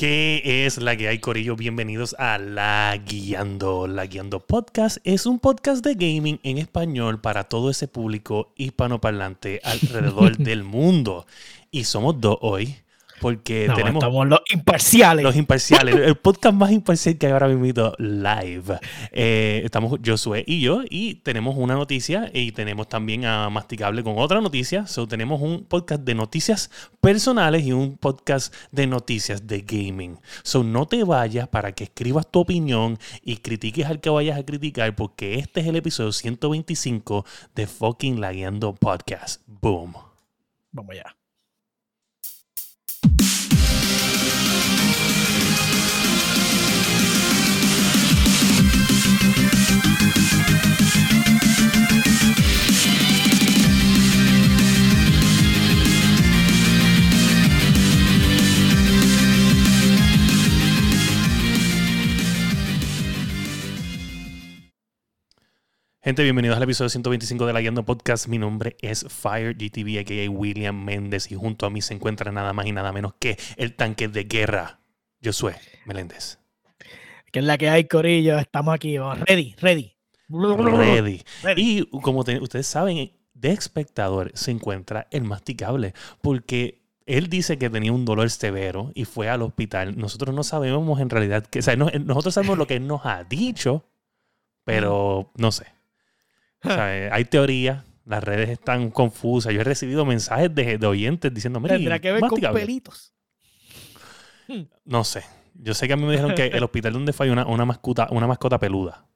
¿Qué es la que hay, Corillo? Bienvenidos a La Guiando. La Guiando Podcast es un podcast de gaming en español para todo ese público hispanoparlante alrededor del mundo. Y somos dos hoy porque tenemos. Estamos los imparciales. Los imparciales. el podcast más imparcial que hay ahora mismo live. Eh, estamos Josué y yo, y tenemos una noticia y tenemos también a Masticable con otra noticia. So, tenemos un podcast de noticias personales y un podcast de noticias de gaming. So, no te vayas para que escribas tu opinión y critiques al que vayas a criticar, porque este es el episodio 125 de fucking Lagueando Podcast. Boom. Vamos allá. Gente, bienvenidos al episodio 125 de La Guiando Podcast. Mi nombre es Fire GTV, a.k.a. William Méndez, y junto a mí se encuentra nada más y nada menos que el tanque de guerra, Josué Meléndez. Que es la que hay, Corillo. Estamos aquí, ready, ready. Ready. Y como ustedes saben, de espectador se encuentra el masticable, porque él dice que tenía un dolor severo y fue al hospital. Nosotros no sabemos en realidad que, o sea, nosotros sabemos lo que él nos ha dicho, pero no sé. Eh, hay teorías, las redes están confusas. Yo he recibido mensajes de, oyentes diciendo, Tendrá que ver con pelitos. No sé. Yo sé que a mí me dijeron que el hospital donde fue hay una, mascota, una mascota peluda.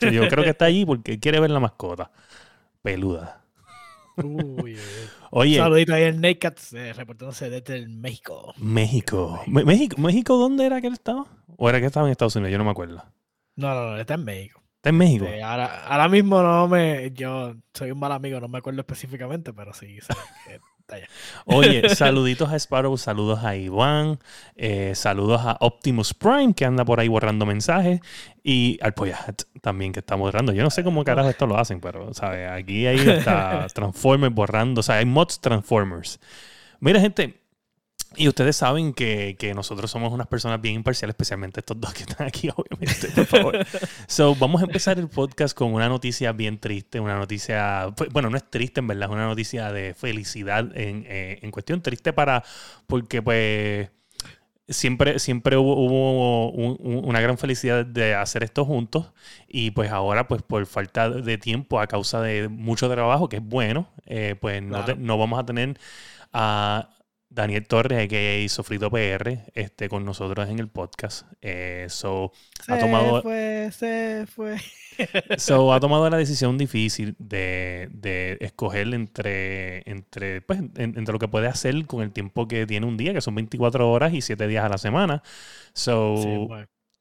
Yo creo que está allí porque quiere ver la mascota peluda. Uy, Oye. Un saludito ahí en Naked, eh, reportándose desde México. México. México. ¿México dónde era que él estaba? ¿O era que estaba en Estados Unidos? Yo no me acuerdo. No, no, no, está en México. ¿Está en México? ahora, mismo no me. Yo soy un mal amigo, no me acuerdo específicamente, pero sí, está allá. Oye, saluditos a Sparrow, saludos a Iván, eh, saludos a Optimus Prime, que anda por ahí borrando mensajes, y al Poyat también, que está borrando. Yo no sé cómo carajo esto lo hacen, pero, ¿sabes? Aquí hay Transformers borrando, o sea, hay mods Transformers. Mira, gente, y ustedes saben que, nosotros somos unas personas bien imparciales, especialmente estos dos que están aquí, obviamente, por favor. so, vamos a empezar el podcast con una noticia bien triste, una noticia, pues, bueno, no es triste en verdad, es una noticia de felicidad en, eh, en cuestión triste para, porque pues siempre, siempre hubo, una gran felicidad de hacer esto juntos y pues ahora pues por falta de tiempo a causa de mucho trabajo, que es bueno, eh, pues no, no, vamos a tener a Daniel Torres, que Sofrito PR, este, con nosotros en el podcast. Eh, so, ha tomado, fue, se fue. so, ha tomado la decisión difícil de, de escoger entre, entre, pues, entre lo que puede hacer con el tiempo que tiene un día, que son 24 horas y 7 días a la semana. So,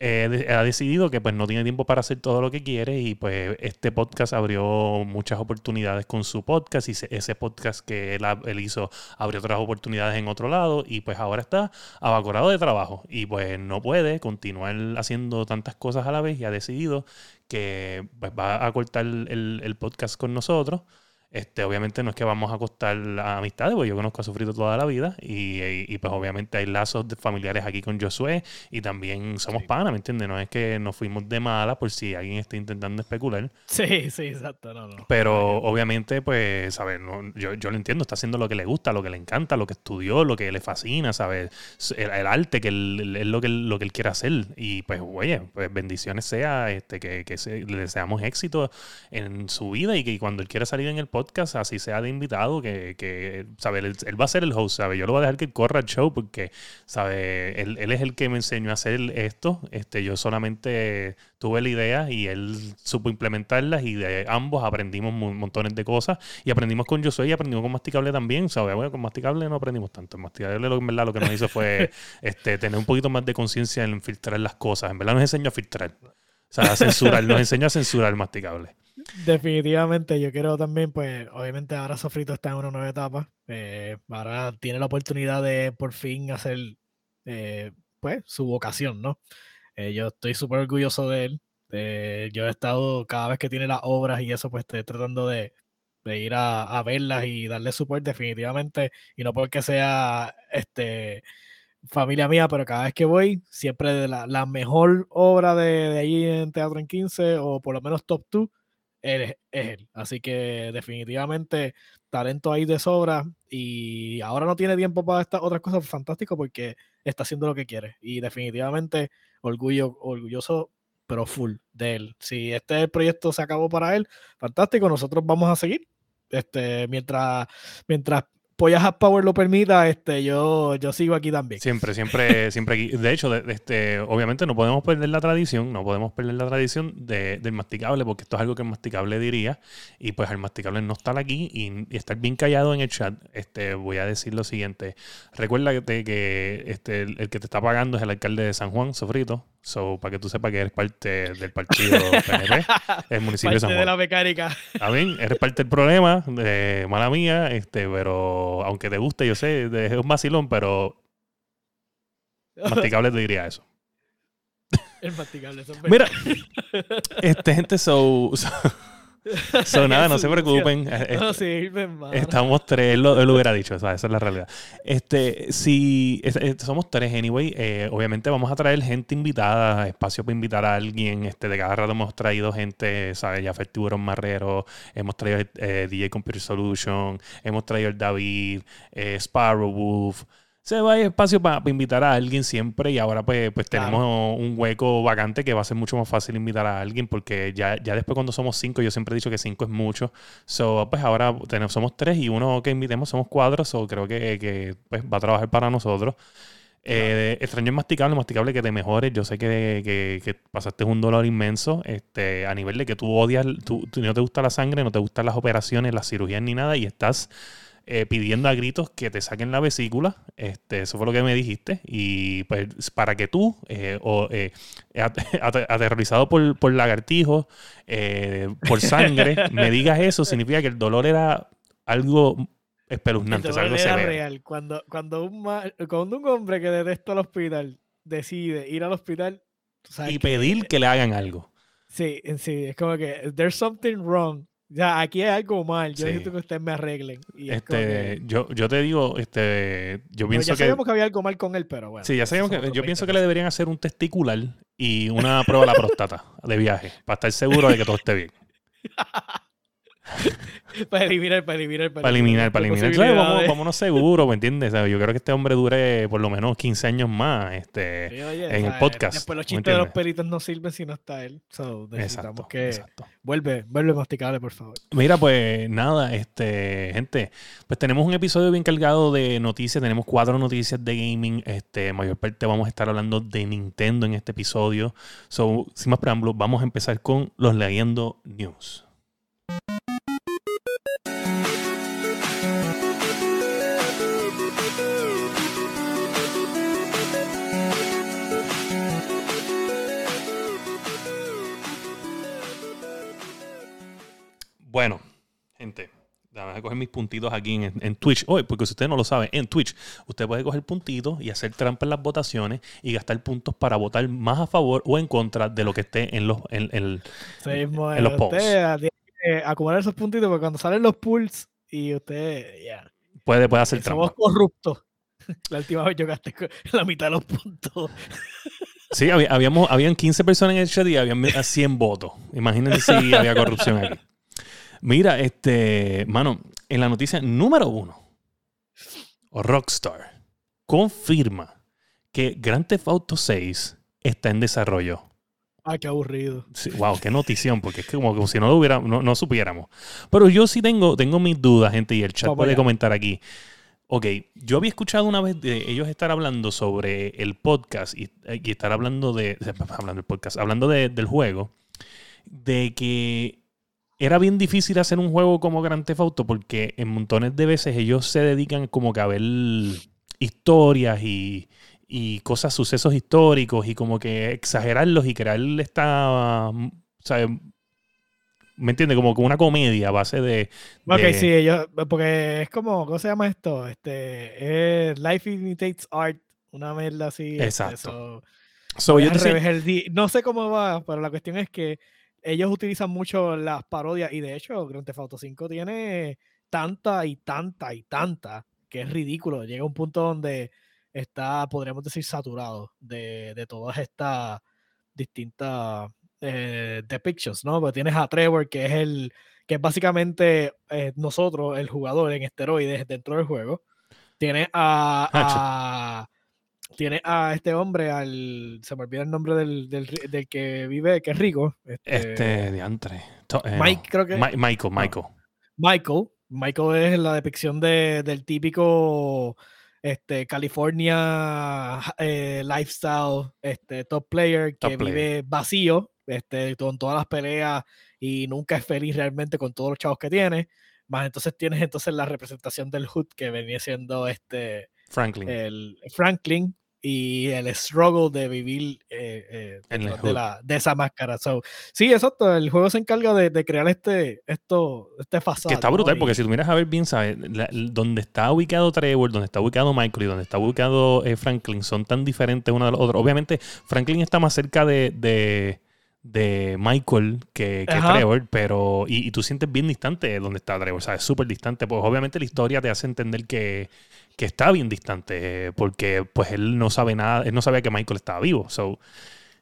eh, ha decidido que pues no tiene tiempo para hacer todo lo que quiere y pues este podcast abrió muchas oportunidades con su podcast y ese podcast que él, hizo abrió otras oportunidades en otro lado y pues ahora está abacorado de trabajo y pues no puede continuar haciendo tantas cosas a la vez y ha decidido que pues, va a cortar el, el podcast con nosotros este, obviamente no es que vamos a costar amistades, porque yo conozco a Sufrido toda la vida y, pues obviamente hay lazos de familiares aquí con Josué y también somos panas, ¿me entiendes? No es que nos fuimos de mala por si alguien está intentando especular. Sí, sí, exacto. No, no. Pero obviamente, pues, ¿sabes? yo, yo lo entiendo, está haciendo lo que le gusta, lo que le encanta, lo que estudió, lo que le fascina, ¿sabes? El, arte, que es lo que, lo que él quiere hacer. Y pues, oye, pues bendiciones sea, este, que, que le deseamos éxito en su vida y que cuando él quiera salir en el podcast, podcast, así sea de invitado, que, que Él, va a ser el host, ¿sabe? Yo lo voy a dejar que corra el show porque, ¿sabe? Él, él, es el que me enseñó a hacer esto. Este, yo solamente tuve la idea y él supo implementarlas y de ambos aprendimos montones de cosas y aprendimos con Soy y aprendimos con Masticable también, ¿sabes? Bueno, con Masticable no aprendimos tanto. Masticable lo, en verdad lo que nos hizo fue este, tener un poquito más de conciencia en filtrar las cosas. En verdad nos enseñó a filtrar. O sea, a censurar, nos enseñó a censurar Masticable. Definitivamente, yo quiero también, pues, obviamente ahora Sofrito está en una nueva etapa. Eh, ahora tiene la oportunidad de por fin hacer, eh, pues, su vocación, ¿no? Eh, yo estoy súper orgulloso de él. yo he estado, cada vez que tiene las obras y eso, pues, estoy tratando de, ir a, verlas y darle support definitivamente. Y no porque sea, este, familia mía, pero cada vez que voy, siempre de la, mejor obra de, de ahí en Teatro en 15, o por lo menos top 2, es, es él. Así que definitivamente talento ahí de sobra y ahora no tiene tiempo para estas otras cosas fantástico porque está haciendo lo que quiere y definitivamente orgullo, orgulloso pero full de él. Si este proyecto se acabó para él, fantástico, nosotros vamos a seguir. Este, mientras, mientras Pollas Power lo permita, este, yo, yo sigo aquí también. Siempre, siempre, siempre aquí. De hecho, de, este, obviamente no podemos perder la tradición, no podemos perder la tradición de, del masticable, porque esto es algo que el masticable diría, y pues el masticable no estar aquí y, estar bien callado en el chat, este, voy a decir lo siguiente. Recuerda que, que este, el, el, que te está pagando es el alcalde de San Juan, Sofrito. So, para que tú sepas que eres parte del partido PNP, el municipio de San Juan. de la mecánica. A mí, eres parte del problema, de mala mía, este, pero aunque te guste, yo sé, es un vacilón, pero masticable te diría eso. El masticable, eso Mira, este gente, so, so So, nada, no se preocupen. No sí, Estamos tres, él lo, él lo, hubiera dicho, esa es la realidad. Este, si somos tres, anyway, eh, obviamente vamos a traer gente invitada, espacio para invitar a alguien. Este, de cada rato hemos traído gente, ¿sabes? Ya Tiburón Marrero, hemos traído eh, DJ Computer Solution, hemos traído el David, eh, Sparrow Wolf se va a espacio para invitar a alguien siempre y ahora pues, pues tenemos un hueco vacante que va a ser mucho más fácil invitar a alguien porque ya, ya después cuando somos cinco, yo siempre he dicho que cinco es mucho. So, pues ahora tenemos, somos tres y uno que invitemos somos cuatro, so creo que, que pues, va a trabajar para nosotros. Eh, extraño es masticable, masticable que te mejores. Yo sé que, que, que, pasaste un dolor inmenso este, a nivel de que tú odias, tú, tú, no te gusta la sangre, no te gustan las operaciones, las cirugías ni nada y estás eh, pidiendo a gritos que te saquen la vesícula. Este, eso fue lo que me dijiste. Y pues para que tú, eh, o, eh, aterrorizado por, por lagartijos, eh, por sangre, me digas eso, significa que el dolor era algo espeluznante. El dolor era real. Cuando, cuando, un, cuando un hombre que detesta el hospital decide ir al hospital y pedir que le hagan algo. Sí, sí, es como que there's something wrong ya, aquí hay algo mal. Yo necesito que ustedes me arreglen. este, yo, yo te digo, este, yo pienso ya sabíamos que había algo mal con él, pero bueno. Sí, ya sabíamos que. Yo pienso que le deberían hacer un testicular y una prueba de la próstata de viaje para estar seguro de que todo esté bien. para eliminar, para eliminar, para eliminar. Para eliminar, Vamos, vámonos seguros, ¿me entiendes? yo creo que este hombre dure por lo menos 15 años más este, en el podcast. Después los chistes de los peritos no sirven si no está él. necesitamos que vuelve, vuelve masticable, por favor. Mira, pues nada, este, gente, pues tenemos un episodio bien cargado de noticias. Tenemos cuatro noticias de gaming. Este, mayor parte vamos a estar hablando de Nintendo en este episodio. So, sin más preámbulos, vamos a empezar con los leyendo news. Bueno, gente, déjame coger mis puntitos aquí en, Twitch. Hoy, porque si usted no lo sabe, en Twitch usted puede coger puntitos y hacer trampa en las votaciones y gastar puntos para votar más a favor o en contra de lo que esté en los, en, en, en los polls. Usted tiene que acumular esos puntitos porque cuando salen los pools y usted ya. Puede, puede hacer trampa. Somos corruptos. La última vez yo gasté la mitad de los puntos. Sí, habíamos, habían 15 personas en el chat y habían 100 votos. Imagínense si había corrupción aquí. Mira, este, mano, en la noticia número uno, Rockstar confirma que Grand Theft Auto 6 está en desarrollo. Ay, qué aburrido. wow, qué notición, porque es como, si no lo hubiera, no, supiéramos. Pero yo sí tengo, tengo mis dudas, gente, y el chat puede comentar aquí. Ok, yo había escuchado una vez de ellos estar hablando sobre el podcast y, estar hablando de, hablando del podcast, hablando del juego, de que era bien difícil hacer un juego como Grand Theft Auto porque en montones de veces ellos se dedican como que a ver historias y, cosas, sucesos históricos y como que exagerarlos y crear esta... ¿Me entiendes? Como una comedia a base de, Ok, sí, ellos, porque es como, ¿cómo se llama esto? Este, Life Imitates Art, una mierda así. Exacto. no sé cómo va, pero la cuestión es que ellos utilizan mucho las parodias y de hecho Grand Theft Auto 5 tiene tanta y tanta y tanta que es ridículo. Llega un punto donde está, podríamos decir, saturado de, de todas estas distintas eh, depictions, ¿no? Porque tienes a Trevor, que es el que es básicamente eh, nosotros, el jugador en esteroides dentro del juego. Tiene a, a tiene a este hombre, al. Se me olvida el nombre del, del, del que vive, que es rico. Este, este diantre. Eh, Mike, creo que. Michael, Michael. Michael. Michael es la depicción de, del típico este, California eh, lifestyle, este, top player que vive vacío, este, con todas las peleas y nunca es feliz realmente con todos los chavos que tiene. Más entonces tienes entonces la representación del Hood que venía siendo este Franklin. El Franklin, y el struggle de vivir eh, eh, de, la, de, esa máscara. So, sí, exacto. El juego se encarga de, de crear este, esto, este fasado. Que está brutal, porque si tú miras a ver bien, ¿sabes? donde está ubicado Trevor, donde está ubicado Michael y donde está ubicado eh, Franklin son tan diferentes uno de los otros. Obviamente, Franklin está más cerca de, de, de Michael que, que Trevor, pero. Y, y, tú sientes bien distante donde está Trevor, ¿sabes? Súper distante. Pues obviamente la historia te hace entender que que está bien distante, porque pues él no sabe nada, él no sabía que Michael estaba vivo. So,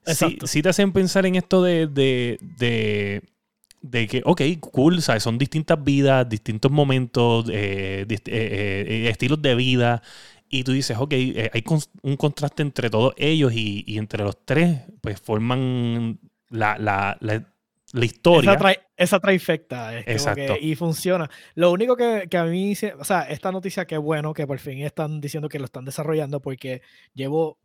sí, te hacen pensar en esto de, de, de, de, que, ok, cool, ¿sabes? son distintas vidas, distintos momentos, eh, eh, eh, estilos de vida. Y tú dices, ok, hay un contraste entre todos ellos y, y, entre los tres, pues forman la, la, la, la historia. Esa, trifecta. Exacto. y funciona. Lo único que, a mí, o sea, esta noticia que bueno que por fin están diciendo que lo están desarrollando porque llevo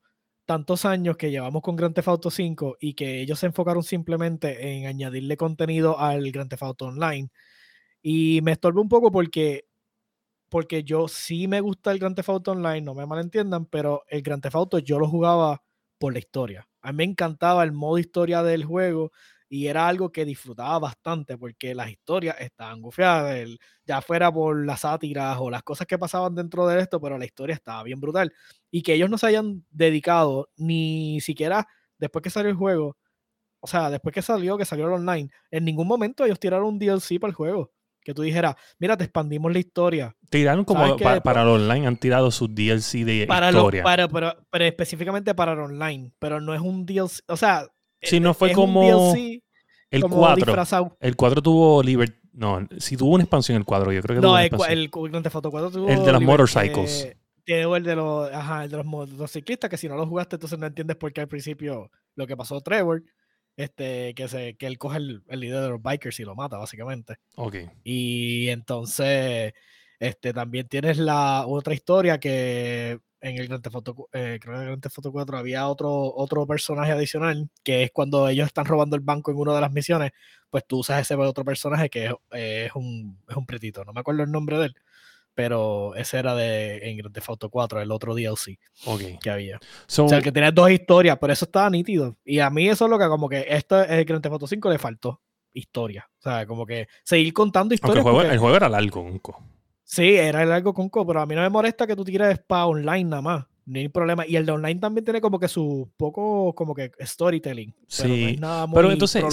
tantos años que llevamos con Grand Theft Auto 5 y que ellos se enfocaron simplemente en añadirle contenido al Grand Theft Auto Online. Y me estorbe un poco porque porque yo sí me gusta el Grand Theft Auto Online, no me malentiendan, pero el Grand Theft Auto yo lo jugaba por la historia. A mí me encantaba el modo historia del juego, y era algo que disfrutaba bastante porque las historias estaban gufiadas, ya fuera por las sátiras o las cosas que pasaban dentro de esto, pero la historia estaba bien brutal. Y que ellos no se hayan dedicado ni siquiera después que salió el juego, o sea, después que salió, que salió el online, en ningún momento ellos tiraron un DLC para el juego. Que tú dijeras, mira, te expandimos la historia. Tiraron como para, el online, han tirado sus DLC de para historia. para, pero, pero específicamente para el online, pero no es un DLC, o sea, si no fue como. el 4. El 4 tuvo Liberty. No, si tuvo una expansión el 4, yo creo que no, el, el, 4 tuvo. El de los motorcycles. Tiene el de los, ajá, el de los motociclistas, que si no lo jugaste, entonces no entiendes por qué al principio lo que pasó Trevor. Este, que, se, que él coge el, el líder de los bikers y lo mata, básicamente. Ok. Y entonces, este, también tienes la otra historia que en el Grand Theft Auto, eh, creo que en el Grand Theft Auto 4 había otro, otro personaje adicional, que es cuando ellos están robando el banco en una de las misiones, pues tú usas ese otro personaje que es, es, un, es un pretito, no me acuerdo el nombre de él, pero ese era de en Grand Theft Auto 4, el otro DLC que había. o sea, que tenía dos historias, pero eso estaba nítido. Y a mí eso es lo que como que esto el Grand Theft Auto 5 le faltó historia. O sea, como que seguir contando historias. El juego, el juego, era largo, Unco. Sí, era algo con co, pero a mí no me molesta que tú tires para online nada más. No hay problema. Y el de online también tiene como que su poco como que storytelling. Sí. Pero, entonces,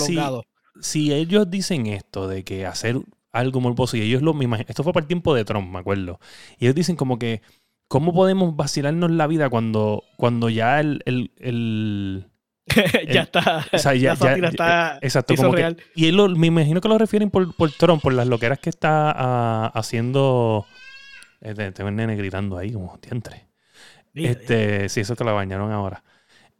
Si, ellos dicen esto de que hacer algo morboso, y ellos lo mismo, esto fue para el tiempo de Trump, me acuerdo. Y ellos dicen como que, ¿cómo podemos vacilarnos la vida cuando, cuando ya el, el ya está. O sea, ya, está. Exacto. Como que, y él me imagino que lo refieren por, por Trump, por las loqueras que está uh, haciendo. Este, el nene gritando ahí, como diantre. Este, sí, eso te lo bañaron ahora.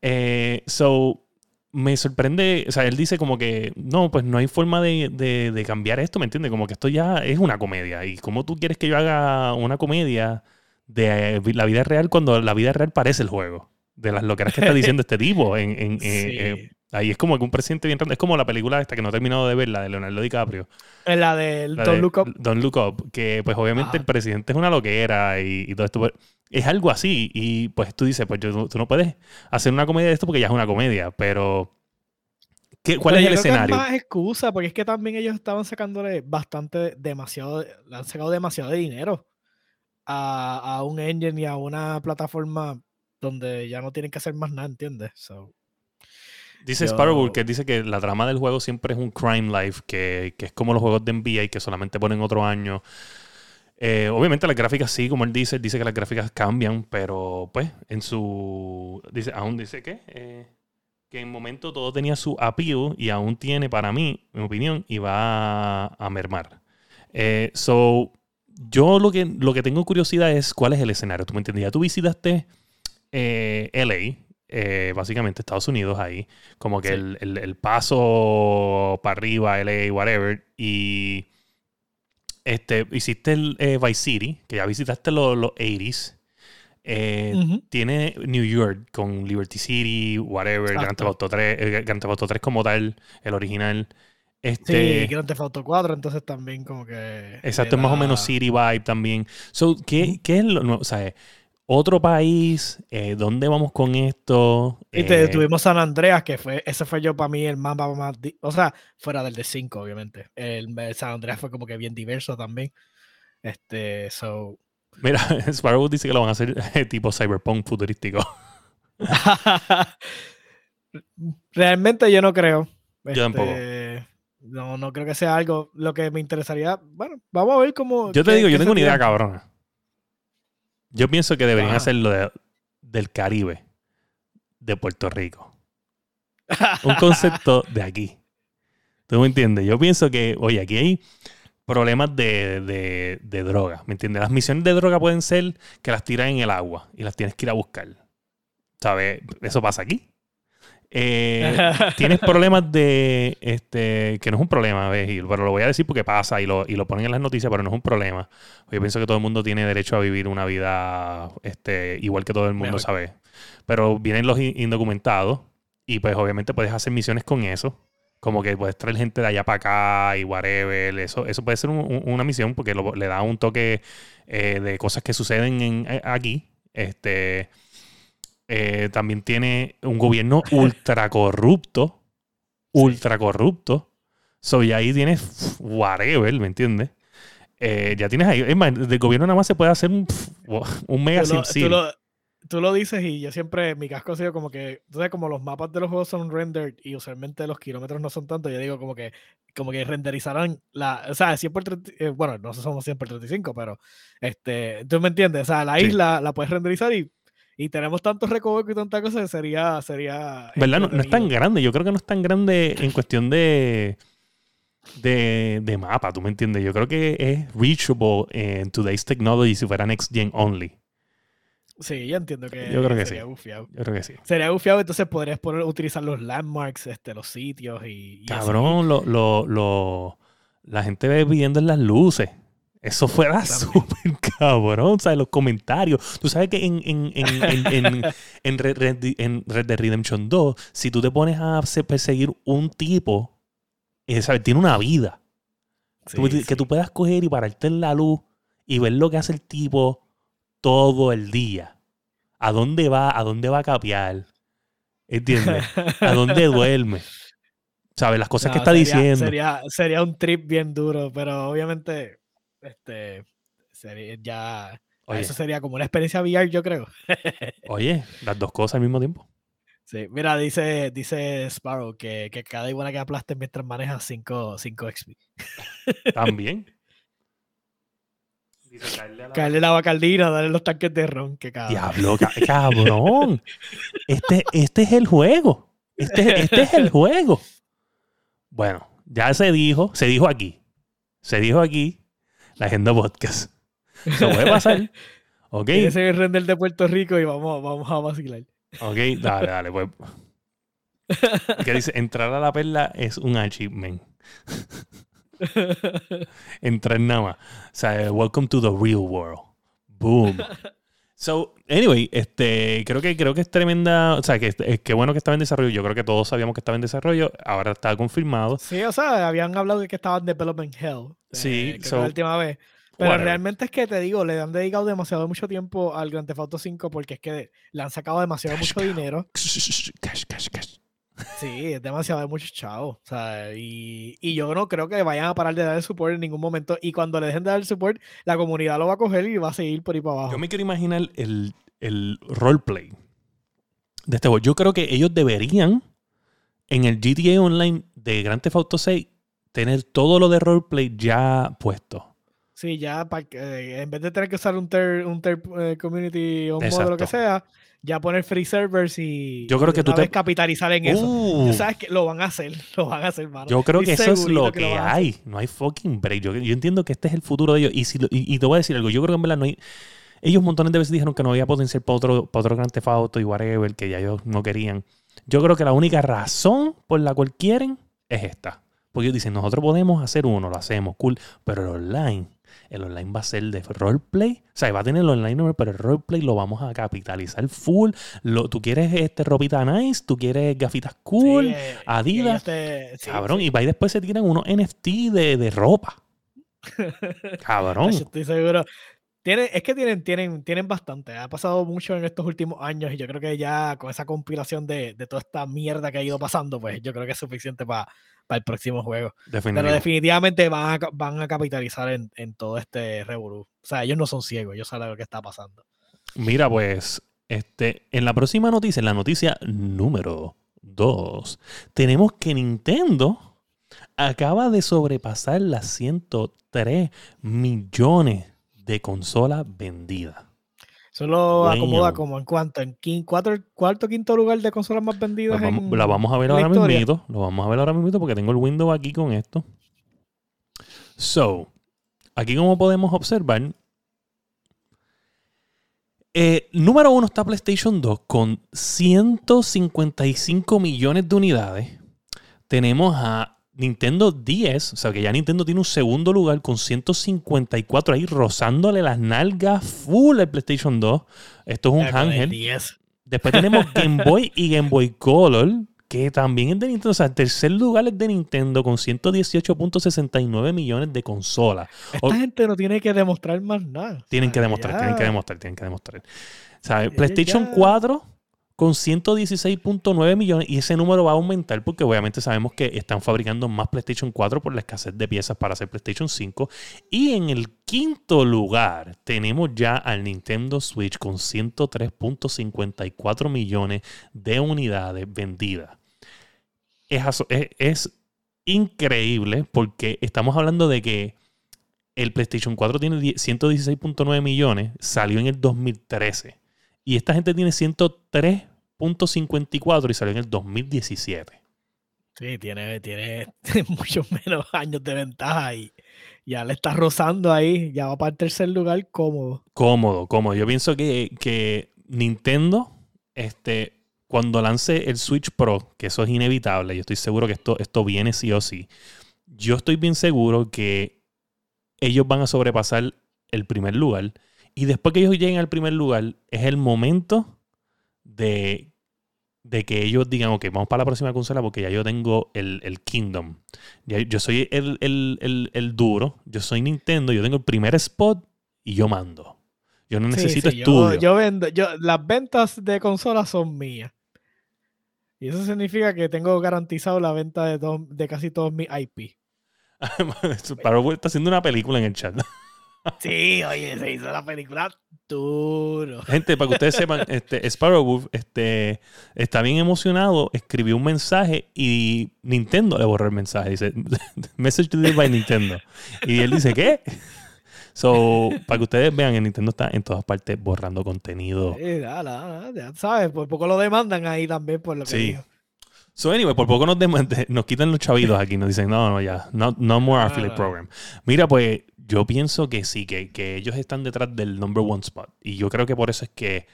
Eh, so, me sorprende, o sea, él dice como que no, pues no hay forma de, de, de cambiar esto, ¿me entiendes? Como que esto ya es una comedia. ¿Y cómo tú quieres que yo haga una comedia de la vida real cuando la vida real parece el juego? De las loqueras que está diciendo este tipo. En, en, eh, ahí es como que un presidente bien Es como la película esta que no he terminado de ver, la de Leonardo DiCaprio. La de Don't Look Up. Don't Look Up. Que pues obviamente el presidente es una loquera y, todo esto. Pues, es algo así. Y pues tú dices, pues tú no puedes hacer una comedia de esto porque ya es una comedia. Pero. ¿qué, ¿Cuál es el escenario? es más excusa, porque es que también ellos estaban sacándole bastante, demasiado, le han sacado demasiado de dinero a, a un engine y a una plataforma donde ya no tienen que hacer más nada, ¿entiendes? dice Sparrow que dice que la trama del juego siempre es un crime life, que, es como los juegos de NBA que solamente ponen otro año. Eh, obviamente las gráficas sí, como él dice, él dice que las gráficas cambian, pero pues en su... Dice, aún dice que... Eh, que en momento todo tenía su appeal y aún tiene para mí, en mi opinión, y va a, mermar. Eh, so, yo lo que, lo que tengo curiosidad es cuál es el escenario. ¿Tú me entiendes? Ya tú visitaste eh, LA, eh, básicamente Estados Unidos ahí, como que el, paso para arriba, LA, whatever, y este, hiciste el Vice City, que ya visitaste los, los 80s. Eh, tiene New York con Liberty City, whatever, Grand Theft Auto 3, eh, Grand Theft Auto 3 como tal, el original. Este, sí, Grand Theft Auto 4, entonces también como que... Exacto, es más o menos City Vibe también. So, ¿qué, ¿qué es lo nuevo? O sea, otro país, eh, ¿dónde vamos con esto? Y te, tuvimos San Andreas, que fue, ese fue yo para mí el mapa más, o sea, fuera del de 5, obviamente. El, el, San Andreas fue como que bien diverso también. Este, so, Mira, Sparrow dice que lo van a hacer eh, tipo cyberpunk futurístico. Realmente yo no creo. Yo tampoco. Este, no, no creo que sea algo. Lo que me interesaría. Bueno, vamos a ver cómo. Yo te digo, yo tengo una idea cabrona. Yo pienso que deberían hacerlo de, del Caribe, de Puerto Rico. Un concepto de aquí. ¿Tú me entiendes? Yo pienso que, oye, aquí hay problemas de, droga. ¿Me entiendes? Las misiones de droga pueden ser que las tiran en el agua y las tienes que ir a buscar. ¿Sabes? Eso pasa aquí. Eh, tienes problemas de. este Que no es un problema, ¿ves? Pero lo voy a decir porque pasa y lo, y lo ponen en las noticias, pero no es un problema. Yo pienso que todo el mundo tiene derecho a vivir una vida este, igual que todo el mundo, sabe. Pero vienen los indocumentados y, pues, obviamente puedes hacer misiones con eso como que puedes traer gente de allá para acá y whatever. Eso, eso puede ser una misión porque le da un toque eh, de cosas que suceden en, eh, aquí. Este eh, también tiene un gobierno ultra corrupto. Ultra corrupto. So, y ahí tienes whatever, ¿me entiendes? ya tienes ahí. Es más, del gobierno nada más se puede hacer un, un mega sencillo tú lo dices y yo siempre, mi casco ha sido como que, entonces como los mapas de los juegos son rendered y usualmente los kilómetros no son tanto, yo digo como que, como que renderizarán la, o sea, 100 por eh, bueno, no somos 100 por 35, pero, este, tú me entiendes, o sea, la isla la puedes renderizar y, y tenemos tantos recovecos y tantas cosas, sería, sería... ¿Verdad? No, es tan grande, yo creo que no es tan grande en cuestión de... De, de mapa, ¿tú me entiendes? Yo creo que es reachable en today's technology si fuera next gen only. Sí, yo entiendo que, yo creo que sería sí. Bufiado. Yo creo que sí. Sería bufiado, entonces podrías poner, utilizar los landmarks, este, los sitios y. Cabrón, lo, lo, lo, la gente ve viviendo en las luces. Eso fuera súper cabrón. ¿Sabes? Los comentarios. Tú sabes que en, en, en, en, en, Red, Dead Redemption 2, si tú te pones a perseguir un tipo, eh, ¿sabes? tiene una vida. Que tú puedas coger y pararte en la luz y ver lo que hace el tipo todo el día. ¿A dónde va? ¿A dónde va a capiar? ¿Entiendes? ¿A dónde duerme? ¿Sabes? Las cosas que está diciendo. Sería, sería un trip bien duro, pero obviamente, este, sería ya... eso sería como una experiencia VR, yo creo. Oye, las dos cosas al mismo tiempo. Sí, mira, dice, dice Sparrow que, que cada iguana que aplaste mientras maneja 5 XP. También. caerle, la... bacaldina, darle los tanques de ron. Que cabrón. Diablo, cabrón. Este, este es el juego. Este, este es el juego. Bueno, ya se dijo, se dijo aquí. Se dijo aquí la agenda podcast. Se puede pasar. Ok. Ese es el render de Puerto Rico y vamos, vamos a vacilar. Ok, dale, dale, pues. ¿Qué dice? Entrar a la perla es un achievement. Entrar nada más. O sea, welcome to the real world. Boom. So, anyway, este, creo que creo que es tremenda, o sea, que es que bueno que estaba en desarrollo. Yo creo que todos sabíamos que estaba en desarrollo. Ahora está confirmado. Sí, o sea, habían hablado de que estaba en development hell. Eh, sí, la última vez. Pero realmente es que te digo, le han dedicado demasiado mucho tiempo al Grand Theft Auto 5 porque es que le han sacado demasiado mucho dinero. Cash, cash, cash. Sí, es demasiado, de muchos chavos. O sea, y, y, yo no creo que vayan a parar de dar el support en ningún momento. Y cuando le dejen de dar el support, la comunidad lo va a coger y va a seguir por ahí para abajo. Yo me quiero imaginar el, el roleplay de este juego. Yo creo que ellos deberían, en el GTA Online de Grand Theft Auto 6, tener todo lo de roleplay ya puesto. Sí, ya para que, eh, en vez de tener que usar un third, un third eh, community o un modo lo que sea, ya poner free servers y, Yo creo y que tú te- capitalizar en eso. Uh. Tú sabes que lo van a hacer, lo van a hacer, mano. Yo creo que Estoy eso es lo que que, lo hay. No hay fucking break. Yo, yo entiendo que este es el futuro de ellos. Y, si lo- y, y te voy a decir algo. Yo creo que en verdad no hay. Ellos montones de veces dijeron que no había potencial para otro, para otro Grand Theft Auto y whatever, que ya ellos no querían. Yo creo que la única razón por la cual quieren es esta. Porque ellos dicen, nosotros podemos hacer uno, lo hacemos, cool. Pero el online, el online va a ser de roleplay. O sea, va a tener el online, pero el roleplay lo vamos a capitalizar full. Lo, tú quieres este ropita nice, tú quieres gafitas cool. Sí, Adidas, y ellos te- sí, Cabrón, sí. y va y después se tiran unos NFT de, de ropa. Cabrón. Yo estoy seguro. Tienen, es que tienen, tienen, tienen bastante. Ha pasado mucho en estos últimos años y yo creo que ya con esa compilación de, de toda esta mierda que ha ido pasando, pues yo creo que es suficiente para el próximo juego. Pero definitivamente van a, van a capitalizar en, en todo este revolú. O sea, ellos no son ciegos, ellos saben lo que está pasando. Mira, pues, este, en la próxima noticia, en la noticia número 2, tenemos que Nintendo acaba de sobrepasar las 103 millones de consolas vendidas. Eso lo acomoda como en cuanto, en quin- cuatro, cuarto quinto lugar de consolas más vendidas. Pues vamos- en- la vamos a ver ahora mismo. Lo vamos a ver ahora mismo porque tengo el window aquí con esto. So, aquí como podemos observar, eh, número uno está PlayStation 2 con 155 millones de unidades. Tenemos a Nintendo 10, o sea que ya Nintendo tiene un segundo lugar con 154 ahí rozándole las nalgas full al PlayStation 2. Esto es un Ya ángel. 10. Después tenemos Game Boy y Game Boy Color, que también es de Nintendo. O sea, el tercer lugar es de Nintendo con 118.69 millones de consolas. Esta O- gente no tiene que demostrar más nada. Tienen que demostrar, ya- tienen que demostrar, tienen que demostrar. O sea, PlayStation ya. 4 con 116.9 millones y ese número va a aumentar porque obviamente sabemos que están fabricando más PlayStation 4 por la escasez de piezas para hacer PlayStation 5. Y en el quinto lugar tenemos ya al Nintendo Switch con 103.54 millones de unidades vendidas. Es, increíble porque estamos hablando de que el PlayStation 4 tiene 10 116.9 millones, salió en el 2013. Y esta gente tiene 103.54 y salió en el 2017. Sí, tiene, tiene muchos menos años de ventaja y ya le está rozando ahí. Ya va para el tercer lugar cómodo. Cómodo, cómodo. Yo pienso que, que Nintendo, este, cuando lance el Switch Pro, que eso es inevitable, yo estoy seguro que esto, esto viene sí o sí. Yo estoy bien seguro que ellos van a sobrepasar el primer lugar. Y después que ellos lleguen al primer lugar, es el momento de, de que ellos digan, ok, vamos para la próxima consola porque ya yo tengo el, el Kingdom. Ya, yo soy el, el- el- duro, yo soy Nintendo, yo tengo el primer spot y yo mando. Yo no necesito sí, estudio. Yo, vendo, yo, las ventas de consolas son mías. Y eso significa que tengo garantizado la venta de, todo- de casi todos mis IP. Sparrow está haciendo una película en el chat. Sí, oye, se hizo la película duro. Gente, para que ustedes sepan, este, Sparrow Wolf este, está bien emocionado, escribió un mensaje y Nintendo le borró el mensaje. Dice, message delivered by Nintendo. Y él dice, ¿qué? So, para que ustedes vean, el Nintendo está en todas partes borrando contenido. Sí, ya, ya, ya sabes, por poco lo demandan ahí también por lo que Sí. So, anyway, por poco nos, nos quitan los chavitos aquí. Nos dicen, no, no, ya, no, no more Ah, affiliate no. program. Mira, pues yo pienso que sí, que, que ellos están detrás del number one spot. Y yo creo que por eso es que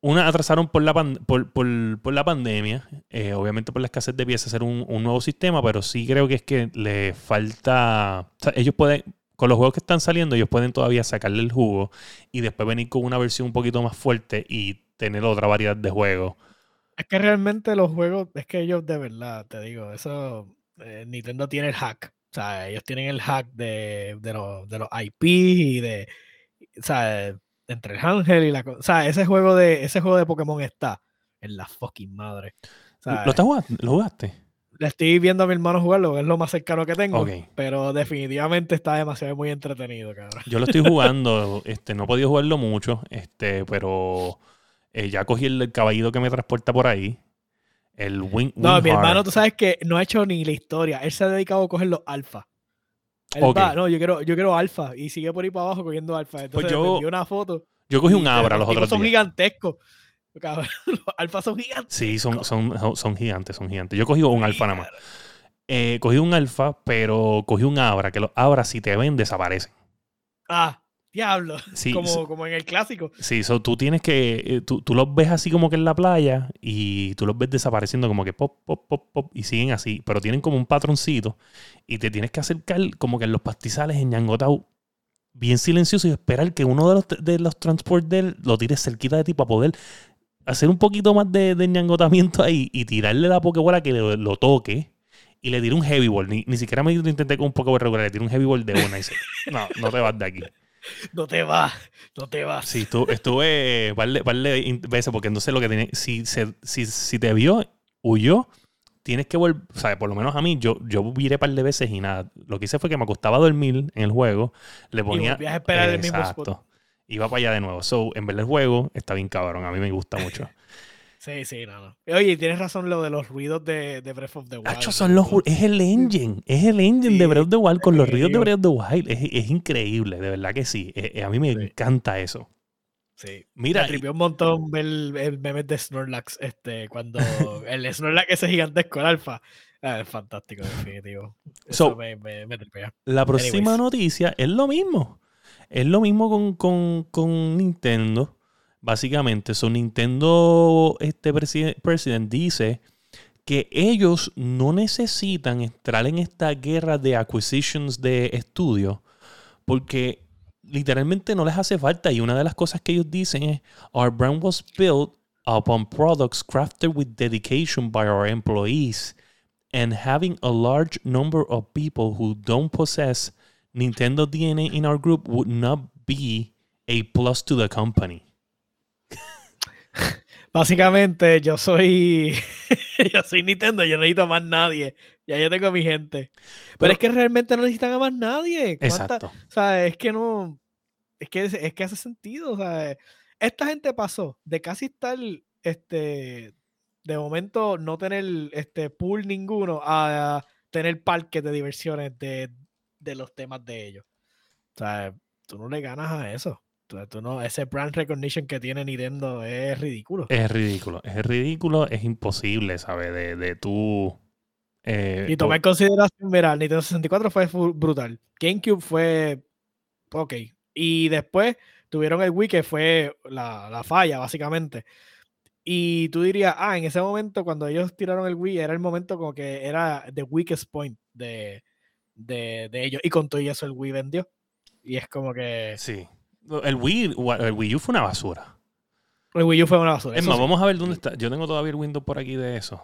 una atrasaron por la, por, por- por la pandemia, eh, obviamente por la escasez de piezas hacer un, un nuevo sistema, pero sí creo que es que le falta, ellos pueden, con los juegos que están saliendo, ellos pueden todavía sacarle el jugo y después venir con una versión un poquito más fuerte y tener otra variedad de juegos. Es que realmente los juegos, es que ellos de verdad, te digo, eso, eh, Nintendo tiene el hack. O sea, ellos tienen el hack de, de, los, de los IP y de, o sea, entre el Ángel y la... O sea, ese juego de, ese juego de Pokémon está en la fucking madre. O sea, ¿Lo, estás jugando? ¿Lo jugaste? le estoy viendo a mi hermano jugarlo, es lo más cercano que tengo. Pero definitivamente está demasiado muy entretenido, cabrón. Yo lo estoy jugando, este, no he podido jugarlo mucho, este, pero eh, ya cogí el caballito que me transporta por ahí. El Wing No, mi hermano, tú sabes que no ha hecho ni la historia. Él se ha dedicado a coger los alfa. Él va, no, yo quiero, yo quiero alfa. Y sigue por ahí para abajo cogiendo alfa. Entonces yo- me envió una foto. Yo cogí un Abra los otros son días. gigantescos. Cabrón, los alfas son gigantes. Sí, son, son, son gigantes, son gigantes. Yo cogí un alfa nada más. Eh, cogí un alfa, pero cogí un Abra, que los Abra si te ven desaparecen. Ah, diablo. Sí, como, como en el clásico. Sí, so, tú tienes que. eh, Tú, tú los ves así como que en la playa y tú los ves desapareciendo como que pop, pop, pop, pop y siguen así. Pero tienen como un patroncito y te tienes que acercar como que en los pastizales en Ñangotau bien silencioso y esperar que uno de los, de los transportes de él lo tire cerquita de ti para poder hacer un poquito más de, de ñangotamiento ahí y tirarle la pokebola que lo, lo toque y le tire un heavy ball. Ni, ni siquiera me intenté con un pokeball regular, le tiré un heavy ball de una y dice, no, no te vas de aquí. No te vas, no te vas. Sí, estu- estuve par de, par de in- veces porque entonces lo que tiene, si, se- si, si te vio, huyó, tienes que volver, o sea, por lo menos a mí, yo, yo viré par de veces y nada. Lo que hice fue que me acostaba a dormir en el juego, le ponía... volvías a esperar el mismo spot. Exacto. Iba para allá de nuevo. So, en verdad el juego está bien cabrón, a mí me gusta mucho. Sí, sí, no, no. Oye, tienes razón lo de los ruidos de, de Breath of the Wild. Son los, es el engine, es el engine Sí, de Breath of the Wild con los ríos de. Breath of the Wild. Es, es increíble, de verdad que sí. Eh, eh, a mí me Sí. encanta eso. Sí. Mira, Me tripió un montón ver el, el meme de Snorlax, este, cuando el Snorlax ese gigantesco, el alfa. Ah, es fantástico, definitivo. Eso So- me, me, me tripea. La próxima Anyways. noticia es lo mismo. Es lo mismo con, con- con Nintendo. Básicamente, su Nintendo este preside- president dice que ellos no necesitan entrar en esta guerra de acquisitions de estudios porque literalmente no les hace falta. Y una de las cosas que ellos dicen es: Our brand was built upon products crafted with dedication by our employees and having a large number of people who don't possess Nintendo DNA in our group would not be a plus to the company. Básicamente, yo soy. yo soy Nintendo, yo no necesito a más nadie. Ya yo tengo a mi gente. Pero, Pero- es que realmente no necesitan a más nadie. ¿Cuánta- Exacto. O sea, es que no. Es que, es, que hace sentido. O sea, esta gente pasó de casi estar. Este. De momento no tener este pool ninguno a tener parques de diversiones de, de los temas de ellos. O sea, tú no le ganas a eso. Tú no, ese brand recognition que tiene Nintendo es ridículo. Es ridículo. Es ridículo, es imposible, ¿sabes? De, de tú. eh, Y tomar en consideración, mira, Nintendo 64 fue fu- brutal. GameCube fue ok. Y después tuvieron el Wii que fue la, la falla, básicamente. Y tú dirías, ah, en ese momento cuando ellos tiraron el Wii era el momento como que era the weakest point de, de, de ellos. Y con todo eso el Wii vendió. Y es como que Sí. El Wii, el Wii U fue una basura. el Wii U fue una basura. Es más, sí. vamos a ver dónde está. Yo tengo todavía el Windows por aquí de eso.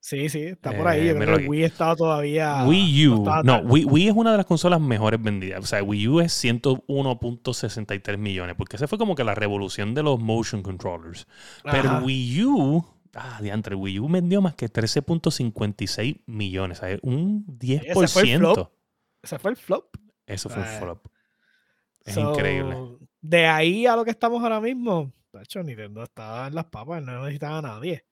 Sí, sí, está por Eh, ahí. Yo creo míralo que el. Wii estaba todavía. Wii U. No, Wii, Wii es una de las consolas mejores vendidas. O sea, Wii U es 101.63 millones. Porque esa fue como que la revolución de los motion controllers. Pero Ajá. Wii U. Ah, diantre, Wii U vendió más que 13.56 millones. O sea, un 10%. Ese fue el flop. Ese fue el flop. Eso fue un Eh, flop. Es So, increíble. De ahí a lo que estamos ahora mismo, de hecho, Nintendo está en las papas, no necesitan a nadie.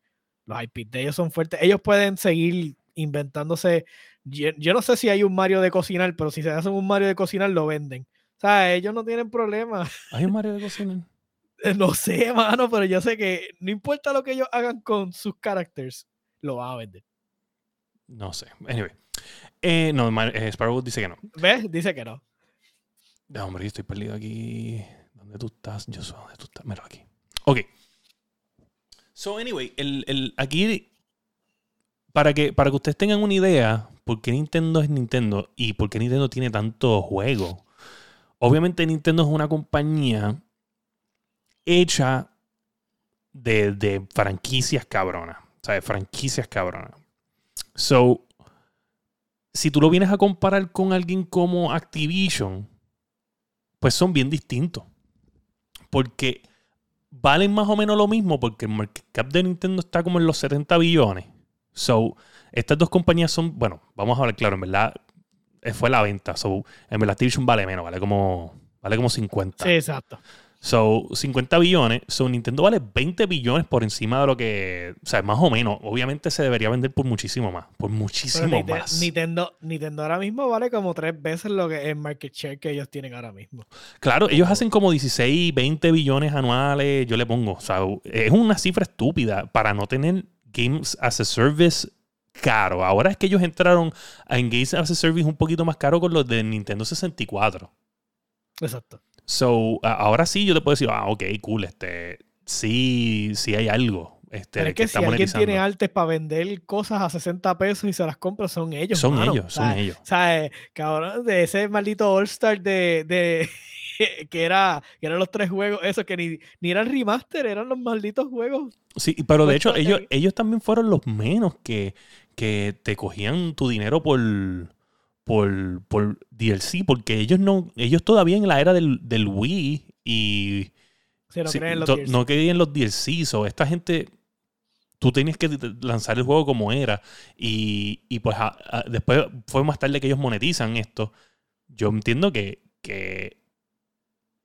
Los IPs de ellos son fuertes. Ellos pueden seguir inventándose. Yo, yo no sé si hay un Mario de cocinar, pero si se hacen un Mario de cocinar, lo venden. O sea, ellos no tienen problema. ¿Hay un Mario de cocina? No sé, mano, pero yo sé que no importa lo que ellos hagan con sus characters, lo van a vender. No sé. Anyway. Eh, no, eh, Sparrow dice que no. ¿Ves? Dice que no. No, hombre, yo estoy perdido aquí. ¿Dónde tú estás? Yo sé dónde tú estás. Mira aquí. Ok. So, anyway, el, el- aquí, para que, para que ustedes tengan una idea, por qué Nintendo es Nintendo y por qué Nintendo tiene tantos juegos. Obviamente, Nintendo es una compañía hecha de, de franquicias cabronas. O sea, de franquicias cabronas. So, si tú lo vienes a comparar con alguien como Activision, pues son bien distintos. Porque valen más o menos lo mismo porque el market cap de Nintendo está como en los 70 billones. So, estas dos compañías son, bueno, vamos a hablar claro, en verdad eh, fue la venta. So, en verdad Activision vale menos, vale como, vale como 50. Sí, exacto. So, 50 billones. So, Nintendo vale 20 billones por encima de lo que. O sea, más o menos. Obviamente se debería vender por muchísimo más. Por muchísimo Nite- más. Nintendo, Nintendo ahora mismo vale como tres veces lo que es market share que ellos tienen ahora mismo. Claro, ellos hacen como 16, 20 billones anuales. Yo le pongo. O sea, es una cifra estúpida para no tener Games as a Service caro. Ahora es que ellos entraron en Games as a Service un poquito más caro con los de Nintendo 64. Exacto. So, ahora sí yo te puedo decir, ah, ok, cool, este, sí, sí hay algo. Este, Pero es que, si alguien tiene artes para vender cosas a 60 pesos y se las compra, son ellos. Son mano. ellos, O son sea, ellos. ¿Sabes? Cabrón, de ese maldito All-Star de, de que era que eran los tres juegos, esos que ni, ni eran remaster, eran los malditos juegos. Sí, pero de Pues hecho, está ellos, bien. ellos también fueron los menos que, que te cogían tu dinero por, por, por DLC, porque ellos no, ellos todavía en la era del, del Wii y lo sí, creen los to- DLC. no querían los DLCs o esta gente tú tenías que lanzar el juego como era y, y pues a- a- después fue más tarde que ellos monetizan esto yo entiendo que, que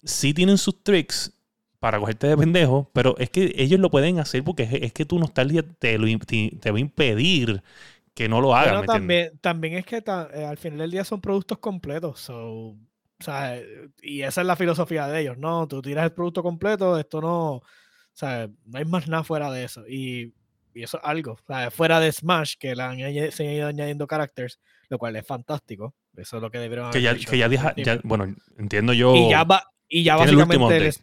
sí tienen sus tricks para cogerte de pendejo pero es que ellos lo pueden hacer porque es, es que tu nostalgia te, lo, te, te va a impedir que no lo hagan Pero también, también es que ta- eh, al final del día son productos completos. so, o sea, eh, y esa es la filosofía de ellos, ¿no? Tú tiras el producto completo, esto no. O sea, no hay más nada fuera de eso. Y, y eso es algo. O sea, fuera de Smash, que le han se han ido añadiendo characters, lo cual es fantástico. Eso es lo que debieron que haber ya, hecho que ya, deja- ya- bueno entiendo yo Y ya, va, y ya el básicamente. el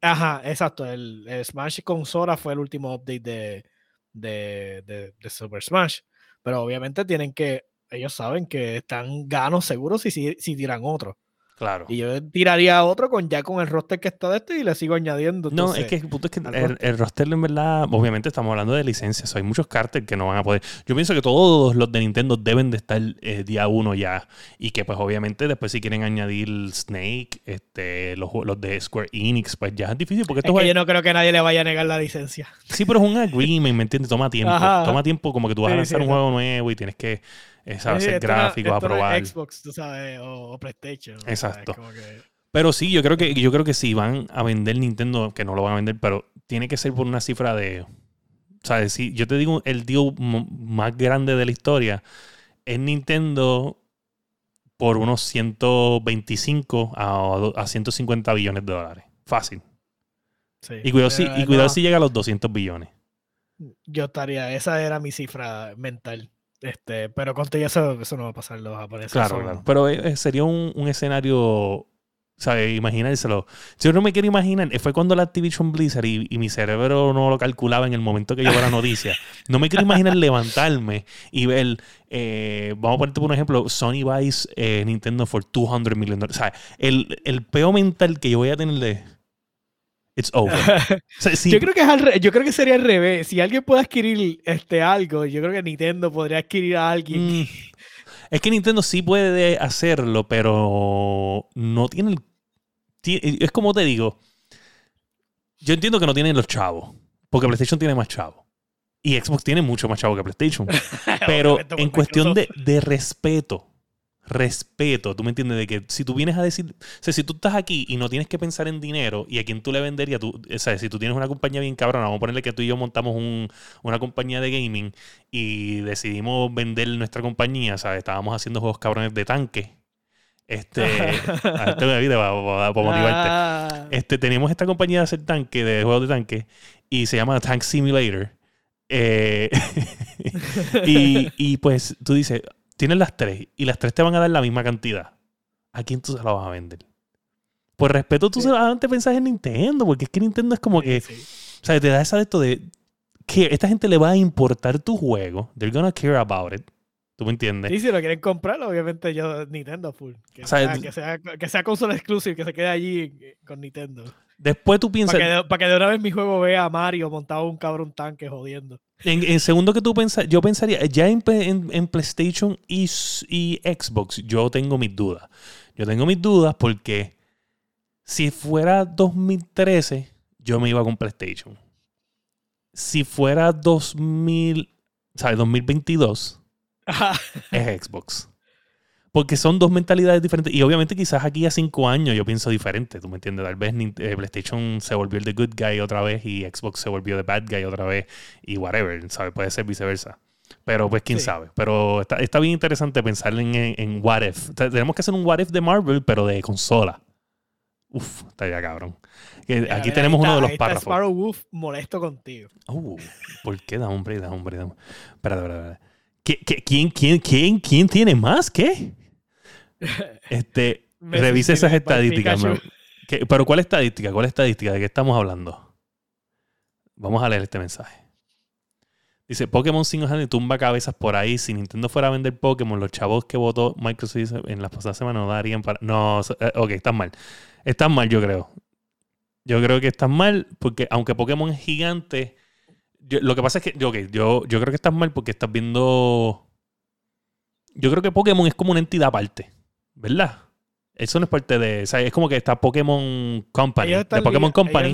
ajá, exacto. El, el Smash con Sora fue el último update de, de, de, de Super Smash. Pero obviamente tienen que. Ellos saben que están ganos seguros si, si, si tiran otro. Claro Y yo tiraría otro con ya con el roster que está de este y le sigo añadiendo. No, es que el punto es que el, roster. el roster en verdad, obviamente estamos hablando de licencias, hay muchos carteles que no van a poder. Yo pienso que todos los de Nintendo deben de estar eh, día uno ya y que pues obviamente después si quieren añadir Snake, este, los, los de Square Enix, pues ya es difícil porque Es estos que yo no creo que nadie le vaya a negar la licencia. sí, pero es un agreement, ¿me entiendes? Toma tiempo, Ajá. toma tiempo como que tú vas a lanzar sí, un juego nuevo y tienes que ¿sabes? Sí, hacer no- gráficos, no aprobar. Xbox, tú sabes, o, o PlayStation. Exacto. que- Pero sí, yo creo que yo creo que si van a vender Nintendo, que no lo van a vender, pero tiene que ser por una cifra de. O sea, si yo te digo el deal más grande de la historia es Nintendo por unos 125 a, a 150 billones de dólares. Fácil. sí. Y cuidado, si, Pero y cuidado no. si llega a los 200 billones. Yo estaría, esa era mi cifra mental. Este, pero con todo eso, eso no va a pasar los japoneses. Claro, son- claro. Pero eh, sería un, un escenario, ¿sabes? Imaginárselo. Yo no me quiero imaginar, eh, fue cuando la Activision Blizzard y, y mi cerebro no lo calculaba en el momento que vi la noticia. No me quiero imaginar levantarme y ver, eh, vamos a ponerte por un ejemplo, Sony eh, Nintendo for 200 million dollars. O sea, el, el peo mental que yo voy a tener de... It's over. Si- Yo creo que es al re- yo creo que sería al revés. Si alguien puede adquirir este algo, yo creo que Nintendo podría adquirir a alguien. Mm, es que Nintendo sí puede hacerlo, pero no tiene el. Es como te digo. Yo entiendo que no tienen los chavos. Porque PlayStation tiene más chavos. Y Xbox tiene mucho más chavos que PlayStation. Pero en cuestión de, de respeto. Respeto, tú me entiendes, de que si tú vienes a decir, o sea, si tú estás aquí y no tienes que pensar en dinero y a quién tú le venderías, tú, o sea, si tú tienes una compañía bien cabrona, vamos a ponerle que tú y yo montamos un- una compañía de gaming y decidimos vender nuestra compañía, ¿sabes? Estábamos haciendo juegos cabrones de tanque. Este, a esto me vida para, para motivarte. Ah, Este, tenemos esta compañía de hacer tanque, de juegos de tanque, y se llama Tank Simulator. Eh, y, y pues tú dices, tienes las tres, y las tres te van a dar la misma cantidad. ¿A quién tú se la vas a vender? Por respeto, tú Sí. solamente pensás en Nintendo, porque es que Nintendo es como que, sí. o sea, te da esa de esto de que esta gente le va a importar tu juego, they're gonna care about it. ¿Tú me entiendes? Sí, si lo quieren comprar, obviamente yo Nintendo full. Que, O sea, sea, que, sea, que sea consola exclusive, que se quede allí eh, con Nintendo. Después tú piensas, Para que, pa' que de una vez mi juego vea a Mario montado un cabrón tanque jodiendo. En, en segundo que tú pensas, yo pensaría, ya en, en- en PlayStation y, y Xbox, yo tengo mis dudas. Yo tengo mis dudas porque si fuera 2013, yo me iba con PlayStation. Si fuera 2000, ¿sabes? 2022, es Xbox. Porque son dos mentalidades diferentes. Y obviamente quizás aquí a cinco años yo pienso diferente, ¿tú me entiendes? Tal vez eh, PlayStation se volvió el The Good Guy otra vez y Xbox se volvió The Bad Guy otra vez y whatever, ¿sabes? Puede ser viceversa. Pero pues quién sabe. Pero está, está, bien interesante pensar en, en, What If. Tenemos que hacer un What If de Marvel, pero de consola. Uf, está ya cabrón. aquí tenemos uno de los párrafos. Sparrow Wolf molesto contigo. Uh, ¿Por qué? Da hombre, da hombre. Da... Espera, espera, espera. quién, quién, quién, quién tiene más? ¿Qué? Este, revise esas estadísticas. pero ¿cuál estadística? ¿Cuál estadística? ¿De qué estamos hablando? Vamos a leer este mensaje. Dice, Pokémon 5 años tumba cabezas por ahí. Si Nintendo fuera a vender Pokémon, los chavos que votó Microsoft en las pasadas semanas no darían para... No, eh, ok, están mal. Están mal, yo creo. Yo creo que están mal porque aunque Pokémon es gigante, lo que pasa es que yo, yo, yo creo que estás mal porque estás viendo... Yo creo que Pokémon es como una entidad aparte, ¿verdad? Eso no es parte de. O sea, es como que está Pokémon Company. de Pokémon Company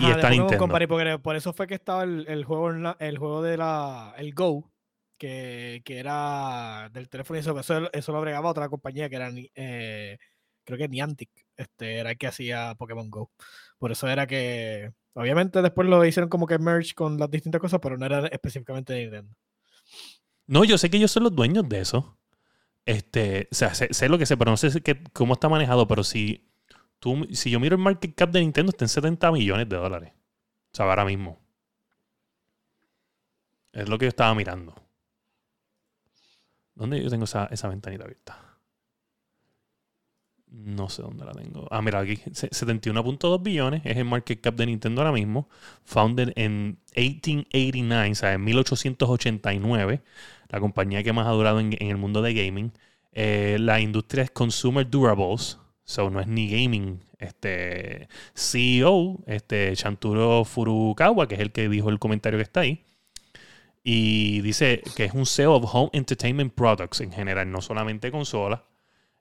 y está Nintendo. Company, porque por eso fue que estaba el, juego, el juego de la. El Go, que, que era del teléfono y eso, eso, eso lo agregaba otra compañía que era. Eh, creo que Niantic. Este, era el que hacía Pokémon Go. Por eso era que. Obviamente después lo hicieron como que merge con las distintas cosas, pero no era específicamente de Nintendo. No, yo sé que ellos son los dueños de eso. Este, o sea, sé, lo que sé, pero no sé cómo está manejado, pero si, tú, si yo miro el market cap de Nintendo, está en 70 millones de dólares. O sea, ahora mismo. Es lo que yo estaba mirando. ¿Dónde yo tengo esa, esa ventanita abierta? No sé dónde la tengo. Ah, mira, aquí 71.2 billones es el market cap de Nintendo ahora mismo. Founded en 1889, o sea, en 1889 la compañía que más ha durado en, el mundo de gaming. Eh, la industria es Consumer Durables, so no es ni gaming. Este CEO, este Chanturo Furukawa, que es el que dijo el comentario que está ahí. Y dice que es un CEO of Home Entertainment Products en general, no solamente consolas.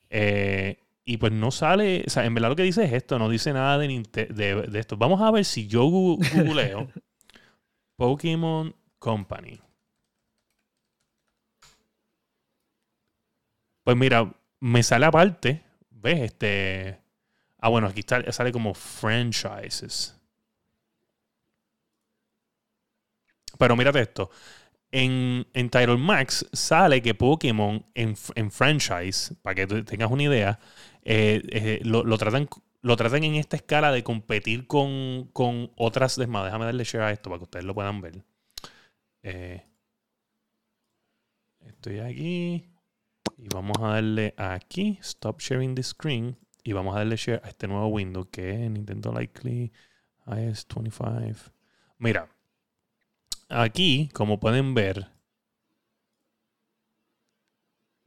Eh, y pues no sale, o sea, en verdad lo que dice es esto, no dice nada de, de, de esto. Vamos a ver si yo googleo Pokémon Company. Pues mira, me sale aparte, ¿ves? Este. Ah, bueno, aquí está, sale como franchises. Pero mírate esto. En, en Title Max sale que Pokémon en, franchise, para que tengas una idea, eh, eh, lo, tratan, lo tratan en esta escala de competir con, con otras. Déjame darle share a esto para que ustedes lo puedan ver. Eh, estoy aquí. Y vamos a darle aquí, Stop Sharing the Screen. Y vamos a darle share a este nuevo window que es Nintendo Likely iOS 25. Mira, aquí, como pueden ver,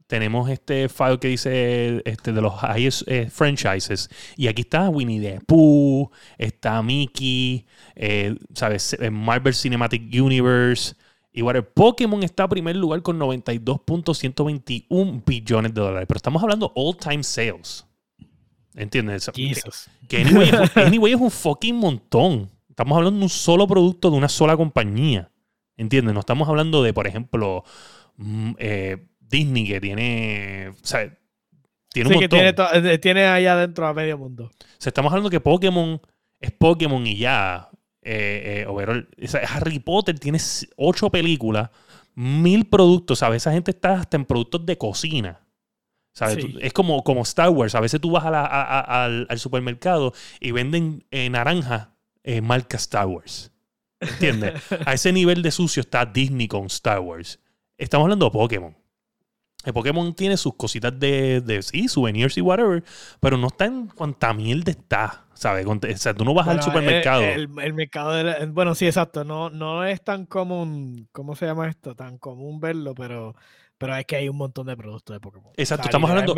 tenemos este file que dice este, de los eh, franchises. Y aquí está Winnie the Pooh, está Mickey, eh, ¿sabes? Marvel Cinematic Universe. Y Pokémon está en primer lugar con 92.121 billones de dólares. Pero estamos hablando all-time sales. ¿Entiendes? Que, anyway, es un fucking montón. Estamos hablando de un solo producto de una sola compañía. ¿Entiendes? No estamos hablando de, por ejemplo, mm, eh, Disney que tiene. O sea, tiene un montón. que tiene, eh, tiene allá adentro a medio mundo. O sea, estamos hablando que Pokémon es Pokémon y ya. Eh, eh Harry Potter tiene ocho películas, mil productos, ¿sabes? Esa gente está hasta en productos de cocina. ¿sabes? Es como, como Star Wars. A veces tú vas al, supermercado y venden eh, naranja marca Star Wars. ¿Entiendes? a ese nivel de sucio está Disney con Star Wars. Estamos hablando de Pokémon. El Pokémon tiene sus cositas de, de sí, souvenirs y whatever, pero no está en cuanta mierda está. ¿Sabes? O sea, tú no vas al supermercado. El, mercado, de bueno, sí, exacto. No, no es tan común, ¿cómo se llama esto? Tan común verlo, pero, pero es que hay un montón de productos de Pokémon. Exacto, estamos hablando.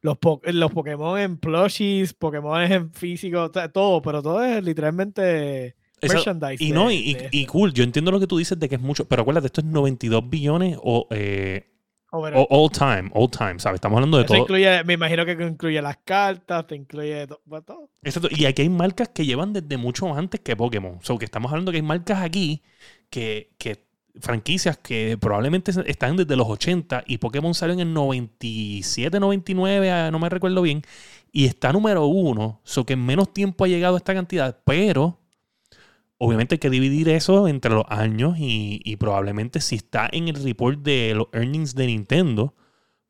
Los, los Pokémon en plushies, Pokémon en físico, todo, pero todo es literalmente. merchandise y no, y, y, cool, yo entiendo lo que tú dices de que es mucho, pero acuérdate, esto es 92 billones o eh, All, time, all time, ¿sabes? Estamos hablando de todo. me imagino que incluye las cartas, te incluye pues, todo. Exacto. Y aquí hay marcas que llevan desde mucho antes que Pokémon. O sea, que estamos hablando que hay marcas aquí que, que franquicias que probablemente están desde los 80 y Pokémon salió en el 97, 99, ah, no me recuerdo bien, y está número uno, so que en menos tiempo ha llegado esta cantidad, pero obviamente hay que dividir eso entre los años y, y probablemente si está en el report de los earnings de Nintendo,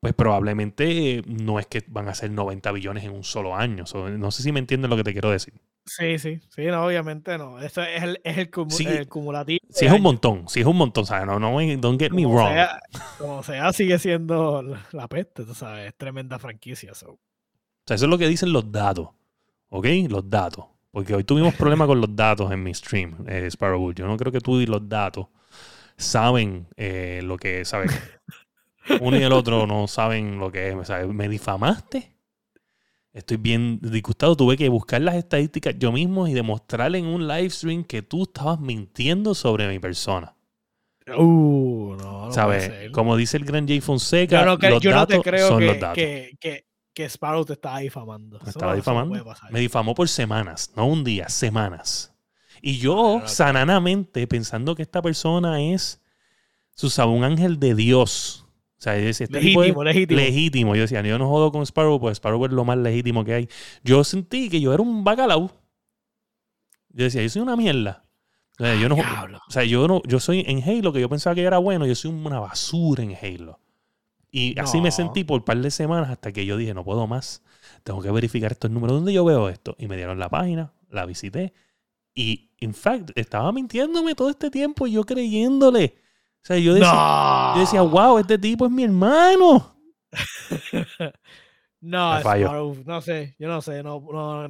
pues probablemente no es que van a ser 90 billones en un solo año. no sé si me entienden lo que te quiero decir. Sí, sí, sí, no, obviamente no. Eso es el, es el, cumulativo. Sí, es un montón, sí, es un montón, ¿sabes? No, no, don't get me wrong. como sea, sigue siendo la, peste, tú sabes, es tremenda franquicia. So. O sea, eso es lo que dicen los datos, ¿ok? Los datos. Porque hoy tuvimos problemas con los datos en mi stream, eh, Sparrow. Yo no creo que tú y los datos saben eh, lo que, ¿sabes? Uno y el otro no saben lo que es. ¿sabes? ¿Me difamaste? Estoy bien disgustado. Tuve que buscar las estadísticas yo mismo y demostrarle en un live stream que tú estabas mintiendo sobre mi persona. Uh, no, no ¿Sabes? Como dice el gran Jay Fonseca, yo no, los datos son que, los datos. Que, que, Sparrow te estaba difamando. Me estaba difamando. Me difamó por semanas, no un día, semanas. Y yo, sananamente, pensando que esta persona es su un ángel de Dios o sea, este legítimo, legítimo. Legítimo. Yo decía, yo no jodo con Sparrow, pues Sparrow es lo más legítimo que hay. Yo sentí que yo era un bacalao. Yo decía, yo soy una mierda. O sea, yo no, o sea, yo no, yo soy en Halo, que yo pensaba que era bueno, yo soy una basura en Halo. Y así me sentí por un par de semanas hasta que yo dije, no puedo más. Tengo que verificar estos números. ¿Dónde yo veo esto? Y me dieron la página, la visité. Y, in fact, estaba mintiéndome todo este tiempo y yo creyéndole. O sea, yo decía, yo decía, wow, este tipo es mi hermano. no, no sé, yo no sé, no,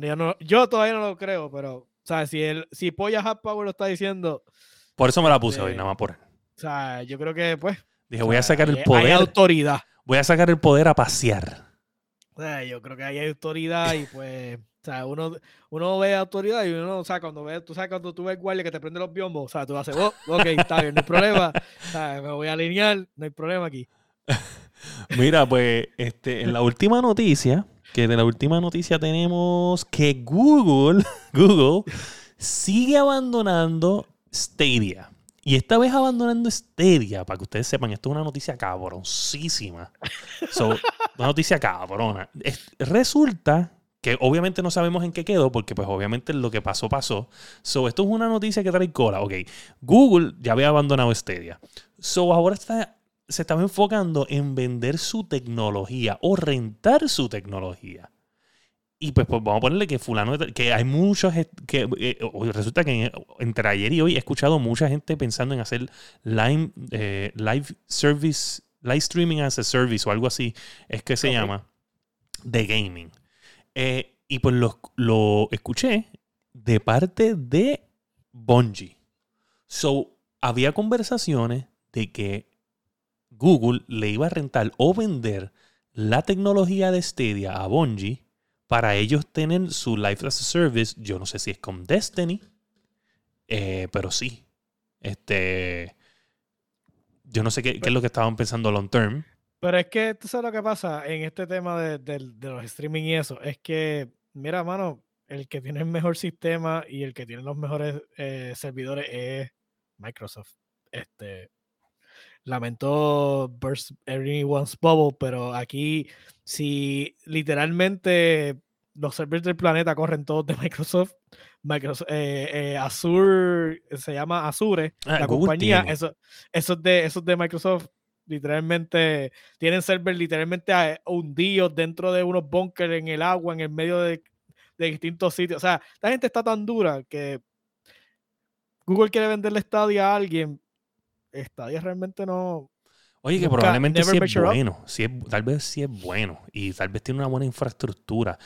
no, yo, todavía no lo creo, pero, o sea, si, el, si Polla Hot Power lo está diciendo. Por eso me la puse hoy, este, nada más por él. O sea, yo creo que, pues. Dije, voy a sacar el poder. Hay autoridad. Voy a sacar el poder a pasear. O sea, yo creo que hay autoridad y, pues. O sea, uno, uno ve autoridad y uno, o sea, cuando ve, tú sabes, cuando tú ves guardia que te prende los biombos, o sea, tú haces, oh, ok, está bien, no hay problema, o sea, me voy a alinear, no hay problema aquí. Mira, pues, este, en la última noticia, que de la última noticia tenemos que Google, Google sigue abandonando Stadia. Y esta vez abandonando Stadia, para que ustedes sepan, esto es una noticia cabroncísima. una noticia cabrona. resulta que obviamente no sabemos en qué quedó, porque pues obviamente lo que pasó, pasó. So, esto es una noticia que trae cola. Ok, Google ya había abandonado Stadia. So, ahora está, se estaba enfocando en vender su tecnología o rentar su tecnología. Y pues, pues vamos a ponerle que fulano, que hay muchos, que eh, resulta que entre ayer y hoy he escuchado mucha gente pensando en hacer live, eh, live service, live streaming as a service o algo así, es que se llama, de gaming. Eh, y pues lo, escuché de parte de Bungie. So, había conversaciones de que Google le iba a rentar o vender la tecnología de Stadia a Bungie para ellos tener su Life as a Service. Yo no sé si es con Destiny, eh, pero sí. Este, yo no sé qué, es lo que estaban pensando long term. Pero es que tú sabes lo que pasa en este tema de, los streaming y eso. Es que, mira, mano, el que tiene el mejor sistema y el que tiene los mejores eh, servidores es Microsoft. Este, lamento burst everyone's bubble, pero aquí, si literalmente los servidores del planeta corren todos de Microsoft, Microsoft eh, eh, Azure se llama Azure, ah, la compañía, eso, eso, de, eso es de Microsoft literalmente tienen servers literalmente ah, hundidos dentro de unos bunkers en el agua, en el medio de, distintos sitios. O sea, la gente está tan dura que Google quiere venderle Stadia a alguien. Stadia realmente no. Oye, que probablemente sí es bueno. tal vez sí es bueno. Y tal vez tiene una buena infraestructura.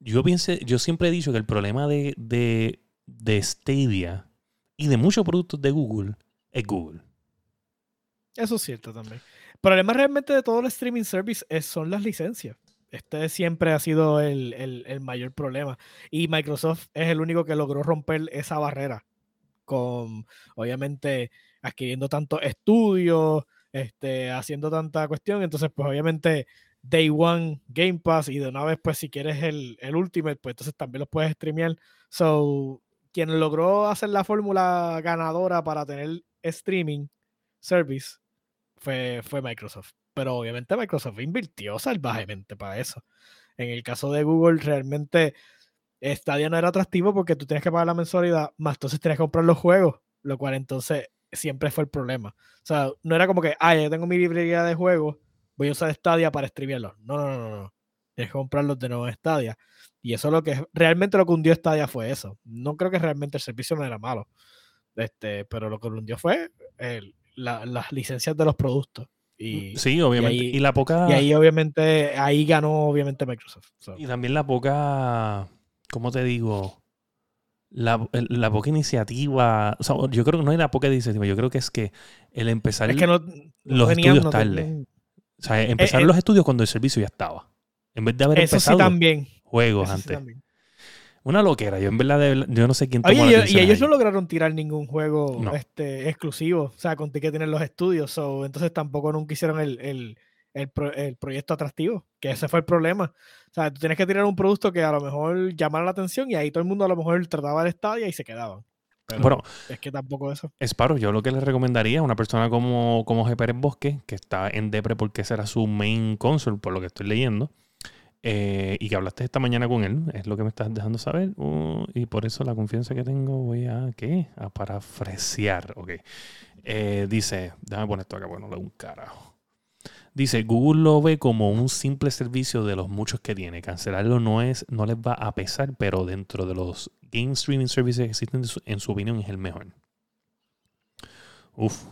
Yo piense, yo siempre he dicho que el problema de, de, de Stadia y de muchos productos de Google es Google. Eso es cierto también. El problema realmente de todo el streaming service es, son las licencias. Este siempre ha sido el, mayor problema. Y Microsoft es el único que logró romper esa barrera. Con, obviamente, adquiriendo tantos estudios, este, haciendo tanta cuestión. Entonces, pues obviamente, Day One Game Pass y de una vez, pues si quieres el, el Ultimate, pues entonces también los puedes streamear. So, quien logró hacer la fórmula ganadora para tener streaming service fue, fue Microsoft. Pero obviamente Microsoft invirtió salvajemente para eso. En el caso de Google, realmente Stadia no era atractivo porque tú tienes que pagar la mensualidad, más entonces tienes que comprar los juegos, lo cual entonces siempre fue el problema. O sea, no era como que, ah, ya tengo mi librería de juegos, voy a usar Stadia para streamearlos. No, no, no, no. Tienes que comprarlos de nuevo en Stadia. Y eso es lo que realmente lo que hundió Stadia fue eso. No creo que realmente el servicio no era malo. Este, pero lo que lo hundió fue las licencias de los productos. Y, sí, obviamente. Y, ahí, la poca. Y ahí, obviamente, ahí ganó, obviamente, Microsoft. Y también la poca. ¿Cómo te digo? La, la, poca iniciativa. O sea, yo creo que no hay la poca iniciativa. Yo creo que es que el empezar es que no, los estudios tarde. O sea, empezar eh, eh, los estudios cuando el servicio ya estaba. En vez de haber eso empezado sí también. juegos antes. Una loquera. Yo en verdad, yo no sé quién Oye, y ellos no lograron tirar ningún juego este, exclusivo. O sea, conté que tienen los estudios. entonces tampoco nunca hicieron el, proyecto atractivo. Que ese fue el problema. O sea, tú tienes que tirar un producto que a lo mejor llamara la atención y ahí todo el mundo a lo mejor trataba de estadio y se quedaban. bueno, es que tampoco eso. Sparrow, yo lo que le recomendaría a una persona como, como G. Pérez Bosque, que está en Depre porque ese era su main console, por lo que estoy leyendo, eh, y que hablaste esta mañana con él, es lo que me estás dejando saber. Uh, y por eso la confianza que tengo voy a, ¿qué? A parafrasear, ok. Eh, dice, déjame poner esto acá, bueno, le un carajo. Dice, Google lo ve como un simple servicio de los muchos que tiene. Cancelarlo no, es, no les va a pesar, pero dentro de los game streaming services que existen, en su opinión, es el mejor. Uf.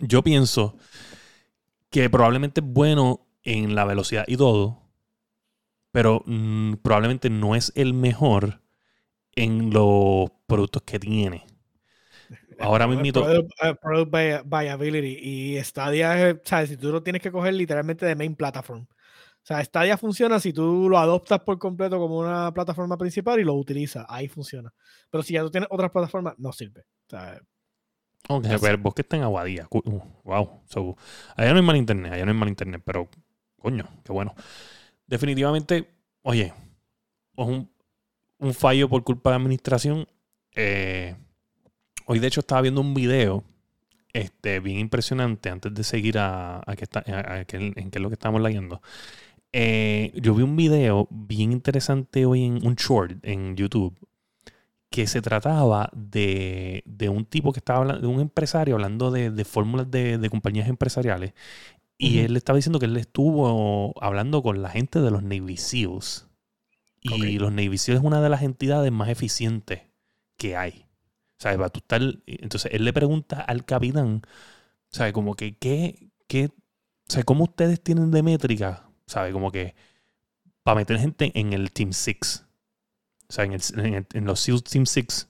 Yo pienso que probablemente es bueno en la velocidad y todo, pero mm, probablemente no es el mejor en los productos que tiene. Ahora mismo. Product, uh, product, viability. Y Stadia, ¿sabes? Si tú lo tienes que coger literalmente de main platform. O sea, Stadia funciona si tú lo adoptas por completo como una plataforma principal y lo utilizas. Ahí funciona. Pero si ya tú tienes otras plataformas, no sirve. O sea, Ok, pero vos que está en Aguadilla. Uh, wow. allá no hay mal internet, allá no hay mal internet, pero Coño, qué bueno. Definitivamente, oye, es un, fallo por culpa de administración. Eh, hoy, de hecho, estaba viendo un video este, bien impresionante antes de seguir a, a, que está, en qué es lo que estamos leyendo. Eh, yo vi un video bien interesante hoy en un short en YouTube que se trataba de, un tipo que estaba hablando, de un empresario hablando de, fórmulas de, de, compañías empresariales y él estaba diciendo que él estuvo hablando con la gente de los Navy Seals. Y los Navy Seals es una de las entidades más eficientes que hay. ¿Sabes? Va a entonces él le pregunta al capitán, ¿sabes? Como que, ¿qué, qué, ¿sabes? ¿Cómo ustedes tienen de métrica? ¿Sabes? Como que para meter gente en el Team 6. O sea, en, el, en, los SEALs Team 6.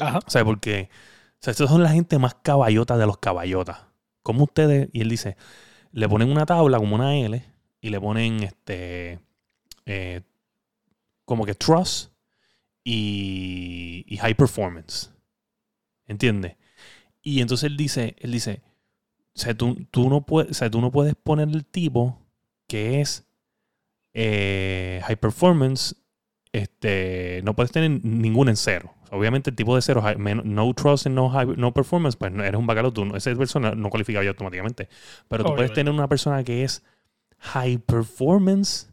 Ajá. ¿Sabes? Porque, o sea, estos son la gente más caballota de los caballotas. ¿Cómo ustedes? Y él dice, le ponen una tabla como una L y le ponen este eh, como que trust y, high performance. ¿Entiendes? Y entonces él dice, él dice, o sea, tú, no, puedes, tú no puedes poner el tipo que es eh, high performance, este, no puedes tener ningún en cero. Obviamente el tipo de cero, no trust and no, no performance, pues eres un bacalao, tú, esa persona no cualifica ya automáticamente. Pero tú puedes tener una persona que es high performance,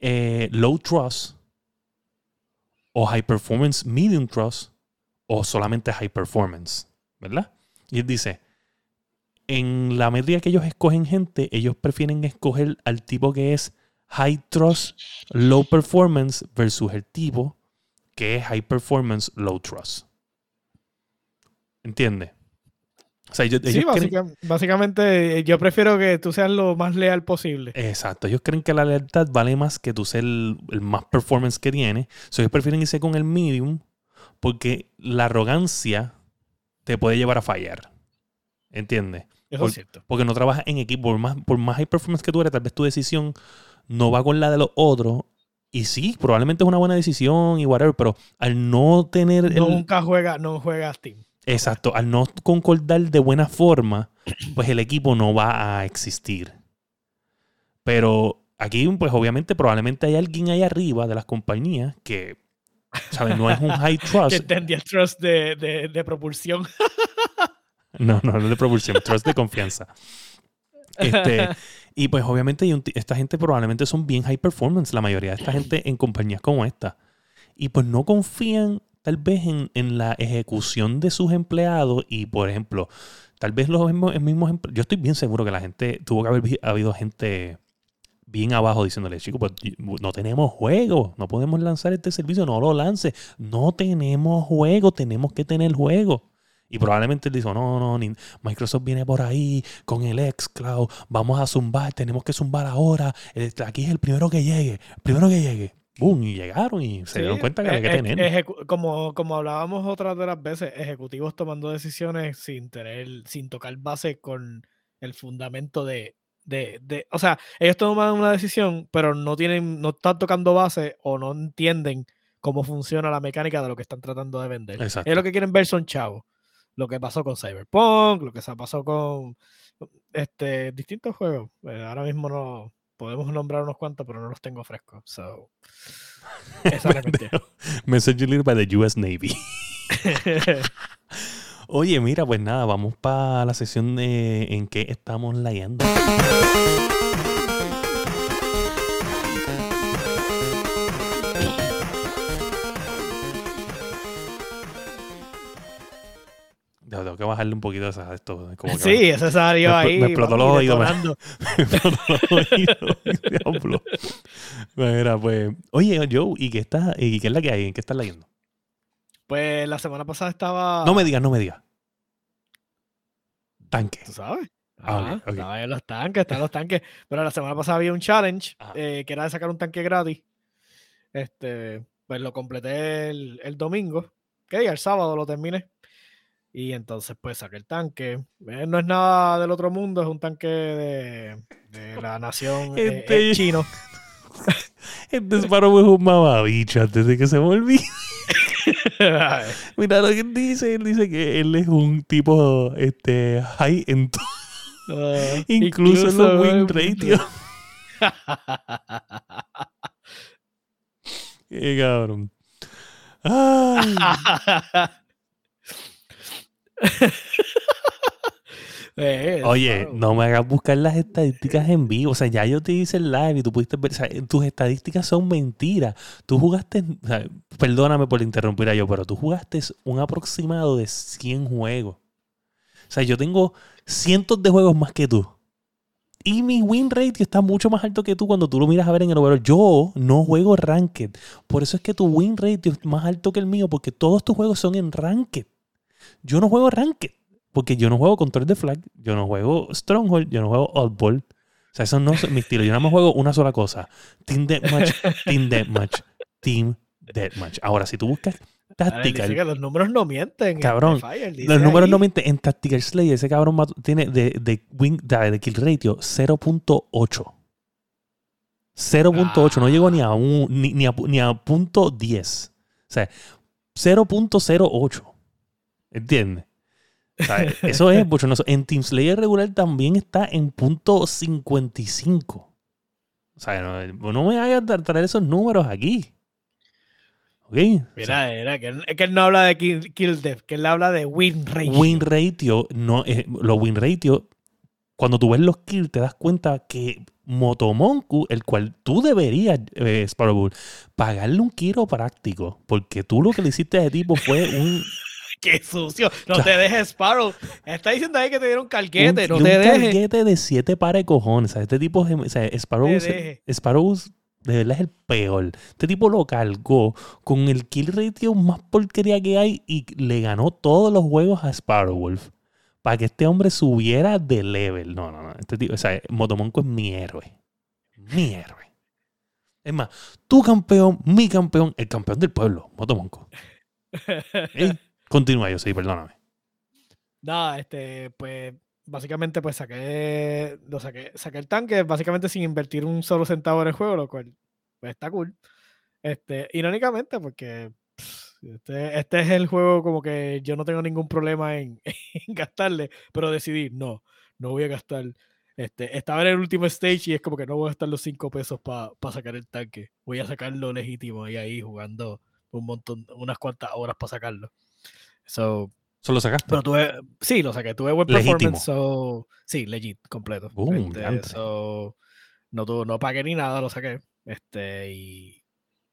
eh, low trust, o high performance, medium trust, o solamente high performance, ¿verdad? Y él dice, en la medida que ellos escogen gente, ellos prefieren escoger al tipo que es high trust, low performance versus el tipo que es High Performance Low Trust. ¿Entiendes? O sea, sí, básicamente yo prefiero que tú seas lo más leal posible. Exacto. Ellos creen que la lealtad vale más que tú ser el, más performance que tiene. So, ellos prefieren irse con el medium porque la arrogancia te puede llevar a fallar. ¿Entiendes? Eso es cierto. Porque no trabajas en equipo. Por más, por más high performance que tú eres, tal vez tu decisión no va con la de los otros y sí, probablemente es una buena decisión y whatever, pero al no tener. Nunca juega, no juega Steam. Exacto, al no concordar de buena forma, pues el equipo no va a existir. Pero aquí, pues obviamente, probablemente hay alguien ahí arriba de las compañías que, ¿sabes? No es un high trust. que entendía el trust de, de, propulsión. No, no, no de propulsión, trust de confianza. Este, y pues obviamente esta gente probablemente son bien high performance, la mayoría de esta gente en compañías como esta. Y pues no confían tal vez en, la ejecución de sus empleados y, por ejemplo, tal vez los mismos, mismos yo estoy bien seguro que la gente, tuvo que haber habido gente bien abajo diciéndole, chicos, pues no tenemos juego, no podemos lanzar este servicio, no lo lance, no tenemos juego, tenemos que tener juego. Y probablemente él dijo, no, no, Microsoft viene por ahí con el xCloud, vamos a zumbar, tenemos que zumbar ahora, este, aquí es el primero que llegue, primero que llegue. Boom, y llegaron y se dieron cuenta que había que tener. Como, como hablábamos otras de las veces, ejecutivos tomando decisiones sin tener, sin tocar base con el fundamento de, de, de, o sea, ellos toman una decisión, pero no tienen, no están tocando base o no entienden cómo funciona la mecánica de lo que están tratando de vender. Es lo que quieren ver son chavos lo que pasó con Cyberpunk, lo que se pasó con este, distintos juegos. Eh, ahora mismo no podemos nombrar unos cuantos, pero no los tengo frescos. So, esa Message by the US Navy. Oye, mira, pues nada, vamos para la sesión de en que estamos leyendo. tengo que bajarle un poquito a esto. Como sí, ese salió ahí. Me explotó los oídos. Me, explotó los oídos. Mira, pues. Oye, Joe, ¿y qué, está, ¿y qué es la que hay? ¿En qué estás leyendo? Pues la semana pasada estaba. No me digas, no me digas. Tanque. ¿Tú sabes? Ah, Estaba en los tanques, están los tanques. Pero la semana pasada había un challenge eh, que era de sacar un tanque gratis. Este, pues lo completé el, el domingo. ¿Qué El sábado lo terminé. Y entonces pues saqué el tanque. Eh, no es nada del otro mundo, es un tanque de, de la nación eh, este... chino. Este es un mamabicho antes de que se me olvide. Mira lo que él dice, él dice que él es un tipo este high en todo. Uh, incluso, incluso, en los win ratio. Qué cabrón. Ay. Eh, Oye, no me hagas buscar las estadísticas en vivo. O sea, ya yo te hice el live y tú pudiste ver. O sea, tus estadísticas son mentiras. Tú jugaste. perdóname por interrumpir a yo, pero tú jugaste un aproximado de 100 juegos. O sea, yo tengo cientos de juegos más que tú. Y mi win rate está mucho más alto que tú cuando tú lo miras a ver en el overall. Yo no juego ranked. Por eso es que tu win rate es más alto que el mío, porque todos tus juegos son en ranked. Yo no juego Ranked, porque yo no juego Control de Flag, yo no juego Stronghold, yo no juego Oddball. O sea, eso no es mi estilo. Yo nada más juego una sola cosa. Team Deathmatch, Team Deathmatch, Team Deathmatch. Ahora, si tú buscas Tactical... los números no mienten. Cabrón, los números no mienten. En Tactical Slay ese cabrón tiene de, de, wing, de, kill ratio 0.8. 0.8, no llegó ni a, un, ni, ni, a, ni a punto 10. O sea, 0.08. ¿Entiendes? Eso es bochornoso. En Team Slayer regular también está en punto 55. O sea, no, me vayas a traer esos números aquí. ¿Ok? Mira, era que, él no habla de kill, death, que él habla de win ratio. Win ratio, no, eh, los win ratio, cuando tú ves los kills te das cuenta que Motomonku, el cual tú deberías, eh, Sparrow pagarle un práctico porque tú lo que le hiciste a ese tipo fue un qué sucio. No te dejes, Sparrow. Está diciendo ahí que te dieron calquete. no te un calquete de siete pares de cojones. este tipo, o sea, Sparrow, Sparrow de verdad es el peor. Este tipo lo cargó con el kill ratio más porquería que hay y le ganó todos los juegos a Sparrow Wolf. Para que este hombre subiera de level. No, no, no. Este tipo, o sea, Motomonco es mi héroe. Mi héroe. Es más, tu campeón, mi campeón, el campeón del pueblo, Motomonco. ¿Eh? Continúa yo, sí, perdóname. Nada, este, pues básicamente pues saqué, lo saqué, saqué el tanque básicamente sin invertir un solo centavo en el juego, lo cual pues, está cool. Este, irónicamente, porque este, este, es el juego como que yo no tengo ningún problema en, gastarle, pero decidí, no, no voy a gastar. Este, estaba en el último stage y es como que no voy a gastar los 5 pesos para sacar el tanque. Voy a sacarlo legítimo y ahí jugando un montón, unas cuantas horas para sacarlo. So, ¿Solo sacaste? Pero tuve, sí, lo saqué, tuve buen Legítimo. performance, so, sí, legit, completo. Boom, Este, so, no, tuve- no pagué ni nada, lo saqué. Este, y,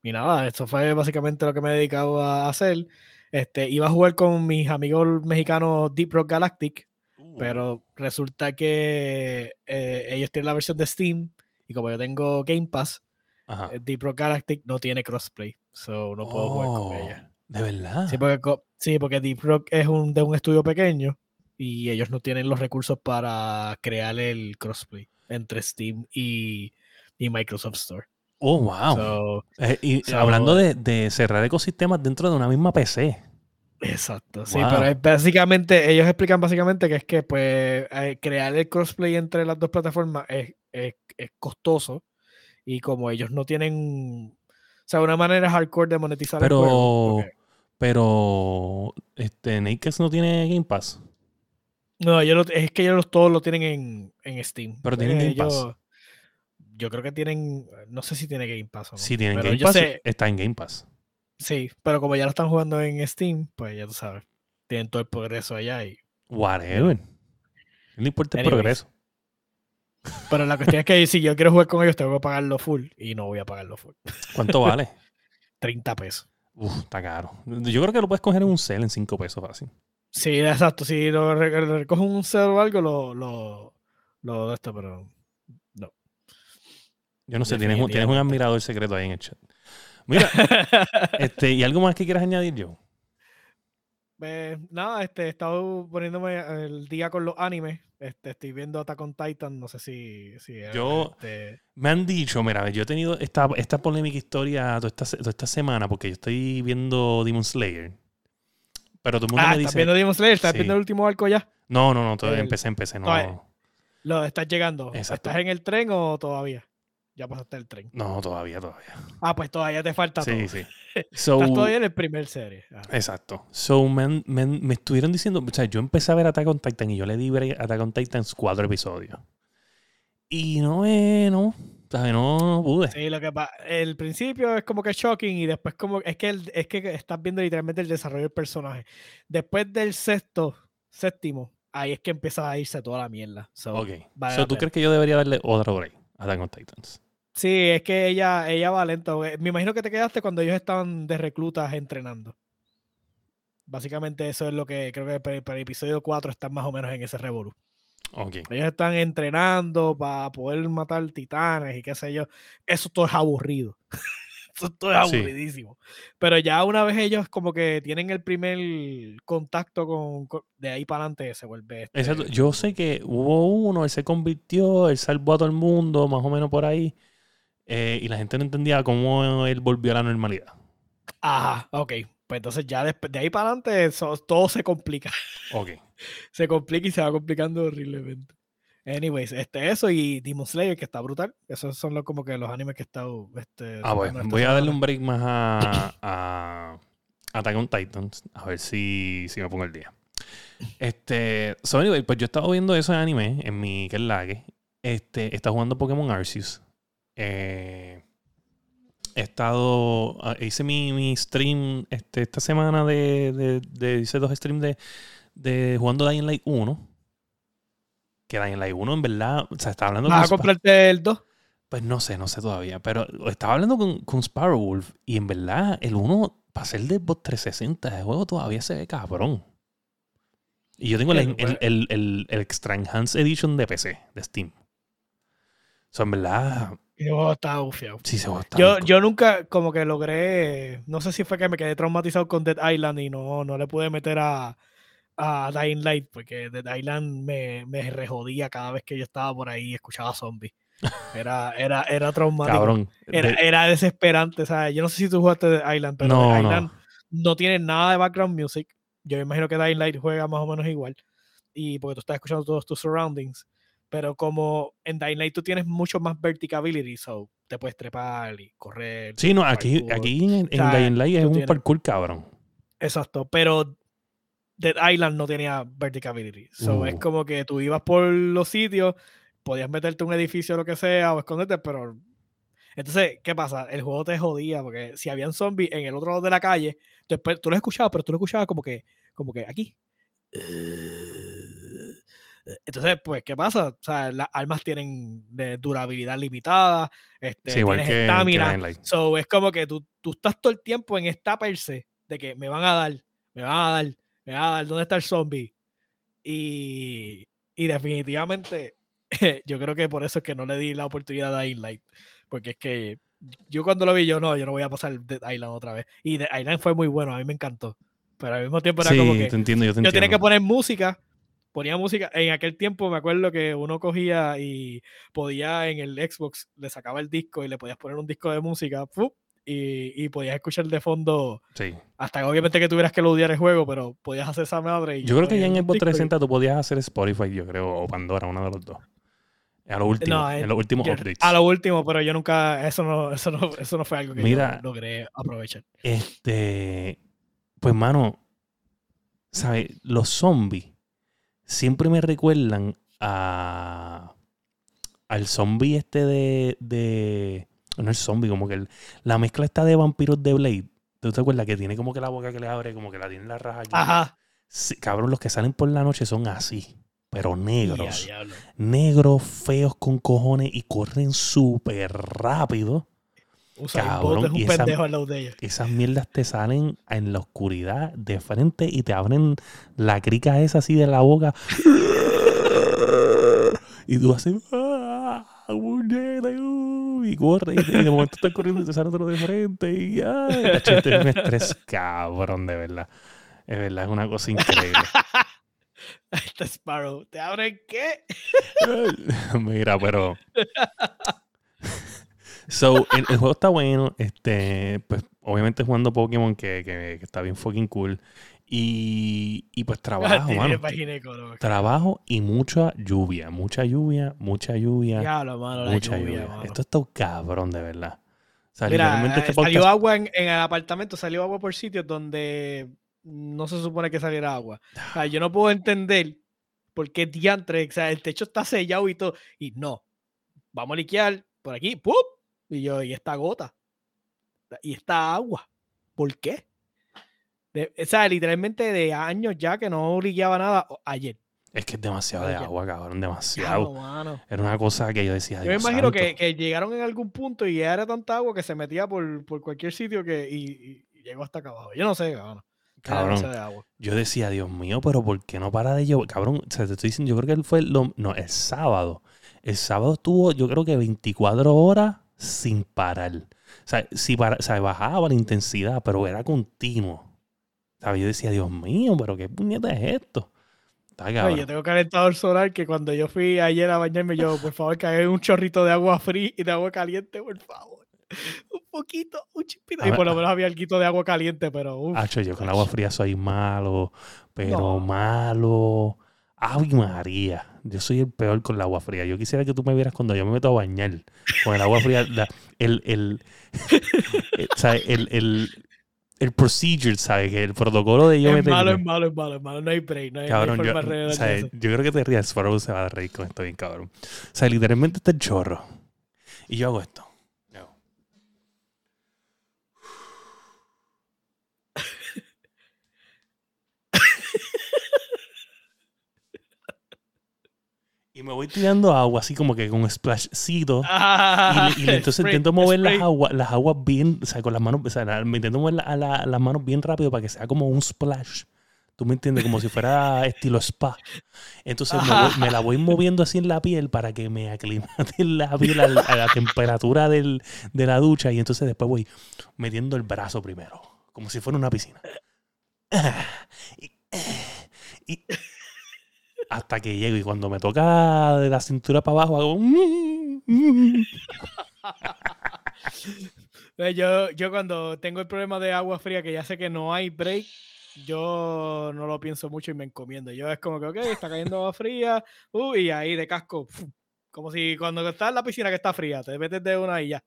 y nada, esto fue básicamente lo que me he dedicado a hacer. Este, iba a jugar con mis amigos mexicanos Deep Rock Galactic, Uh, pero resulta que eh, ellos tienen la versión de Steam y como yo tengo Game Pass, Ajá. eh, Deep Rock Galactic no tiene crossplay, so no puedo jugar con Oh, ella. De verdad. Sí porque, sí, porque Deep Rock es un, de un estudio pequeño y ellos no tienen los recursos para crear el crossplay entre Steam y, y Microsoft Store. Oh, wow. So, Eh, y so- hablando de, de cerrar ecosistemas dentro de una misma PC. exacto, sí, Wow. pero es básicamente, ellos explican básicamente que es que pues eh, crear el crossplay entre las dos plataformas es, es- es costoso y como ellos no tienen, o sea, una manera hardcore de monetizar el juego, porque- pero, este, Naked no tiene Game Pass. No, lo- es que ellos los- todos lo tienen en, en Steam. Pero tienen Eh, Game Pass. Yo creo que tienen, no sé si tiene Game Pass o no. Si tienen pero Game yo Pass, sé- está en Game Pass. sí, pero como ya lo están jugando en Steam, pues ya tú sabes, tienen todo el progreso allá. Y... Whatever. No importa el Anyways. progreso. Pero la cuestión es que si yo quiero jugar con ellos, tengo que pagarlo full y no voy a pagarlo full. ¿Cuánto vale? 30 pesos. Uf, está caro. Yo creo que lo puedes coger en un cel en 5 pesos fácil. Sí, exacto. Si lo re- re- recojo un cero o algo, lo, lo, lo de esto, pero no. Yo no sé, tienes un, tienes un admirador secreto ahí en el chat. Mira, este, ¿y algo más que quieras añadir yo? Pues, nada, este, he estado poniéndome el día con los animes. Este, estoy viendo Attack on Titan, no sé si... si Yo- este, Me han dicho, mira, yo he tenido esta, esta polémica historia toda esta, toda esta semana porque yo estoy viendo Demon Slayer. Pero todo el mundo ah, me ¿estás dice. viendo Demon Slayer? ¿Estás Sí. viendo el último arco ya? No, no, no, todavía el- empecé, empecé, no. todavía- Lo, ¿Estás llegando? Exacto. ¿Estás en el tren o todavía? Ya pasaste el tren. No, todavía, todavía. Ah, pues todavía te falta Sí, todo. sí. So, Estás todavía en el primer serie. Ah. Exacto. So, me, han- me estuvieron diciendo, o sea, yo empecé a ver Attack on Titan y yo le di a Attack on Titan cuatro episodios. Y no, eh, no, ¿sabes? No, no pude. Sí, lo que pasa, el principio es como que shocking y después como es que el- es que estás viendo literalmente el desarrollo del personaje. Después del sexto, séptimo, ahí es que empieza a irse toda la mierda. So, Ok. vale So, ¿Tú crees que yo debería darle otro break Attack on Titans? Sí, es que ella, ella va lento. eh, Me imagino que te quedaste cuando ellos estaban de reclutas entrenando. Básicamente eso es lo que creo que para, para el episodio 4 están más o menos en ese revolú. Ellos están entrenando para poder matar titanes y qué sé yo. Eso todo es aburrido. Eso todo es Sí. aburridísimo. Pero ya una vez ellos como que tienen el primer contacto con, con- de ahí para adelante se vuelve este, Exacto. Yo sé que hubo uno, él se convirtió, él salvó a todo el mundo, más o menos por ahí. eh, y la gente no entendía cómo él volvió a la normalidad. Ajá, ok. Pues entonces ya después de ahí para adelante eso- todo se complica. Ok. se complica y se va complicando horriblemente. Anyways, este, eso y Demon Slayer, que está brutal. Esos son los, como que los animes que he estado. Este, Ah, bueno. Voy a darle un break más a, a Attack on Titans. A ver si, si me pongo el día. Este. So, anyway, pues yo estaba viendo eso de anime en mi que lague. Este, está jugando Pokémon Arceus. Eh, he estado. ah, Hice mi, mi stream este, esta semana de, de, de- Hice dos streams de, de jugando Dying Light 1. Que Dying Light 1, en verdad. O sea, estaba hablando ¿Vas a comprarte el 2? pues no sé, no sé todavía. Pero estaba hablando con, con Sparrow Wolf y en verdad el 1, para ser de Xbox 360, el juego todavía se ve cabrón. Y yo tengo el, el, pues. el, el- el Extra Enhanced Edition de PC, de Steam. O sea, en verdad, Yo estaba bufiado. sí se estar. Yo, yo nunca como que logré, no sé si fue que me quedé traumatizado con Dead Island y no, no le pude meter a, a Dying Light porque Dead Island me, me rejodía cada vez que yo estaba por ahí y escuchaba zombies. Era, era, era traumático. Cabrón. Era, De- era desesperante. Sea, yo no sé si tú jugaste Dead Island, pero No, no. Island no. tiene nada de background music. Yo me imagino que Dying Light juega más o menos igual. Y porque tú estás escuchando todos tus surroundings. Pero como en Dying Light tú tienes mucho más verticability, so te puedes trepar y correr. sí, no, aquí, parkour. aquí en, en Dying Light es un tienes- parkour cabrón. Exacto, pero Dead Island no tenía verticability. So es Uh. como que tú ibas por los sitios, podías meterte un edificio o lo que sea, o esconderte, pero. Entonces, ¿qué pasa? El juego te jodía, porque si habían zombies en el otro lado de la calle, tú, tú lo escuchabas, pero tú lo escuchabas como que, como que aquí. Entonces, pues, ¿qué pasa? O sea, las armas tienen de durabilidad limitada, este, Sí, igual tienes estamina. So, es como que tú, tú estás todo el tiempo en esta perse de que me van a dar, me van a dar, me van a dar, ¿dónde está el zombie? Y, y definitivamente, yo creo que por eso es que no le di la oportunidad a Dying Light, porque es que yo cuando lo vi, yo no, yo no voy a pasar Dead Island otra vez. Y Dead Island fue muy bueno, a mí me encantó. Pero al mismo tiempo era como Sí, que te entiendo, yo te yo tenía que poner música, ponía música. En aquel tiempo me acuerdo que uno cogía y podía en el Xbox, le sacaba el disco y le podías poner un disco de música ¡fu! Y, y podías escuchar de fondo, Sí. hasta que obviamente que tuvieras que odiar el juego, pero podías hacer esa madre. Y Yo creo que ya en Xbox disco y- 360 tú podías hacer Spotify, yo creo, o Pandora, uno de los dos. A lo último, No, en eh, los últimos yo- updates. a lo último, pero yo nunca, eso no, eso no, eso no fue algo que Mira. yo logré aprovechar. Este, pues mano, ¿sabes? Los zombies siempre me recuerdan a al zombie este de, de no el zombie, como que el- la mezcla está de vampiros de Blade. ¿Tú te acuerdas que tiene como que la boca que le abre, como que la tiene en la raja aquí? Ajá. Sí, cabrón, los que salen por la noche son así, pero negros. diablo. Negros, feos con cojones y corren súper rápido. Usa Cabrón, es un y esa- pendejo al lado de ella. Esas mierdas te salen en la oscuridad de frente y te abren la crica esa así de la boca. Y tú haces. "Ah, puñeta, uh", Y corre. Y de momento estás corriendo y te sale otro de frente. Y ay, tacho, este es un estrés cabrón, de verdad. Es verdad, es una cosa increíble. Este Sparrow, ¿te abren qué? Mira, pero. So, el, el juego está bueno. Este, pues, obviamente jugando Pokémon, que, que- que está bien fucking cool. Y, y pues trabajo, mano. Trabajo y mucha lluvia. Mucha lluvia, mucha lluvia, Diablo, mano, mucha lluvia, lluvia. mano. Esto está cabrón, de verdad. O sea, Mira, este eh, salió podcast. agua en, en el apartamento, salió agua por sitios donde no se supone que saliera agua. O sea, yo no puedo entender por qué diantre, o sea, el techo está sellado y todo, y no, vamos a liquear por aquí, ¡pum! Y yo, y esta gota, y esta agua, ¿por qué? De- o sea, literalmente de años ya que no liqueaba nada, ayer. Es que es demasiado de agua, cabrón, demasiado. Era una cosa que yo decía. Yo me "Dios imagino santo". que, que llegaron en algún punto y ya era tanta agua que se metía por, por cualquier sitio que y, llegó hasta acá abajo. Yo no sé, cabrón. Era Cabrón, demasiada de agua. Yo decía, Dios mío, pero ¿por qué no para de llover? Cabrón, o sea, te estoy diciendo, yo creo que él fue lo, no, el sábado. El sábado estuvo, yo creo que 24 horas sin parar. O sea, si para, o sea, bajaba la intensidad, pero era continuo. ¿Sabes? Yo decía, Dios mío, pero qué puñeta es esto. Cabrón. yo tengo calentador solar que cuando yo fui ayer a bañarme, yo, por favor, que haga un chorrito de agua fría y de agua caliente, por favor. Un poquito, un chispito. Y por lo menos había algo de agua caliente, pero uf, Hacho, yo con agua fría soy malo, pero No. malo. Ay, María. Yo soy el peor con el agua fría. Yo quisiera que tú me vieras cuando yo me meto a bañar con el agua fría. la- el, el, el, ¿sabes? el, el, procedure, ¿sabes? Que el protocolo de yo es meterme. malo, es malo, es malo, es malo. No hay break, no hay, no hay Cabrón, yo, forma de o sea, arreglarse yo creo que te rías, Sparrow se va a reír con esto bien, cabrón. O sea, literalmente está el chorro. Y yo hago esto. Y me voy tirando agua así como que con splashcito. Ah, Y, le- entonces spray, intento mover las aguas, las aguas bien, o sea, con las manos, o sea, la- me intento mover la- la- las manos bien rápido para que sea como un splash. ¿Tú me entiendes? Como si fuera estilo spa. Entonces me, voy- me la voy moviendo así en la piel para que me aclimate la piel a, la temperatura del- de la ducha y entonces después voy metiendo el brazo primero, como si fuera una piscina. Y- y- hasta que llego y cuando me toca de la cintura para abajo hago... Eh, Yo, yo cuando tengo el problema de agua fría, que ya sé que no hay break, yo no lo pienso mucho y me encomiendo. Yo es como que, ok, está cayendo agua fría, uh, y ahí de casco, como si cuando estás en la piscina que está fría, te metes de una y ya.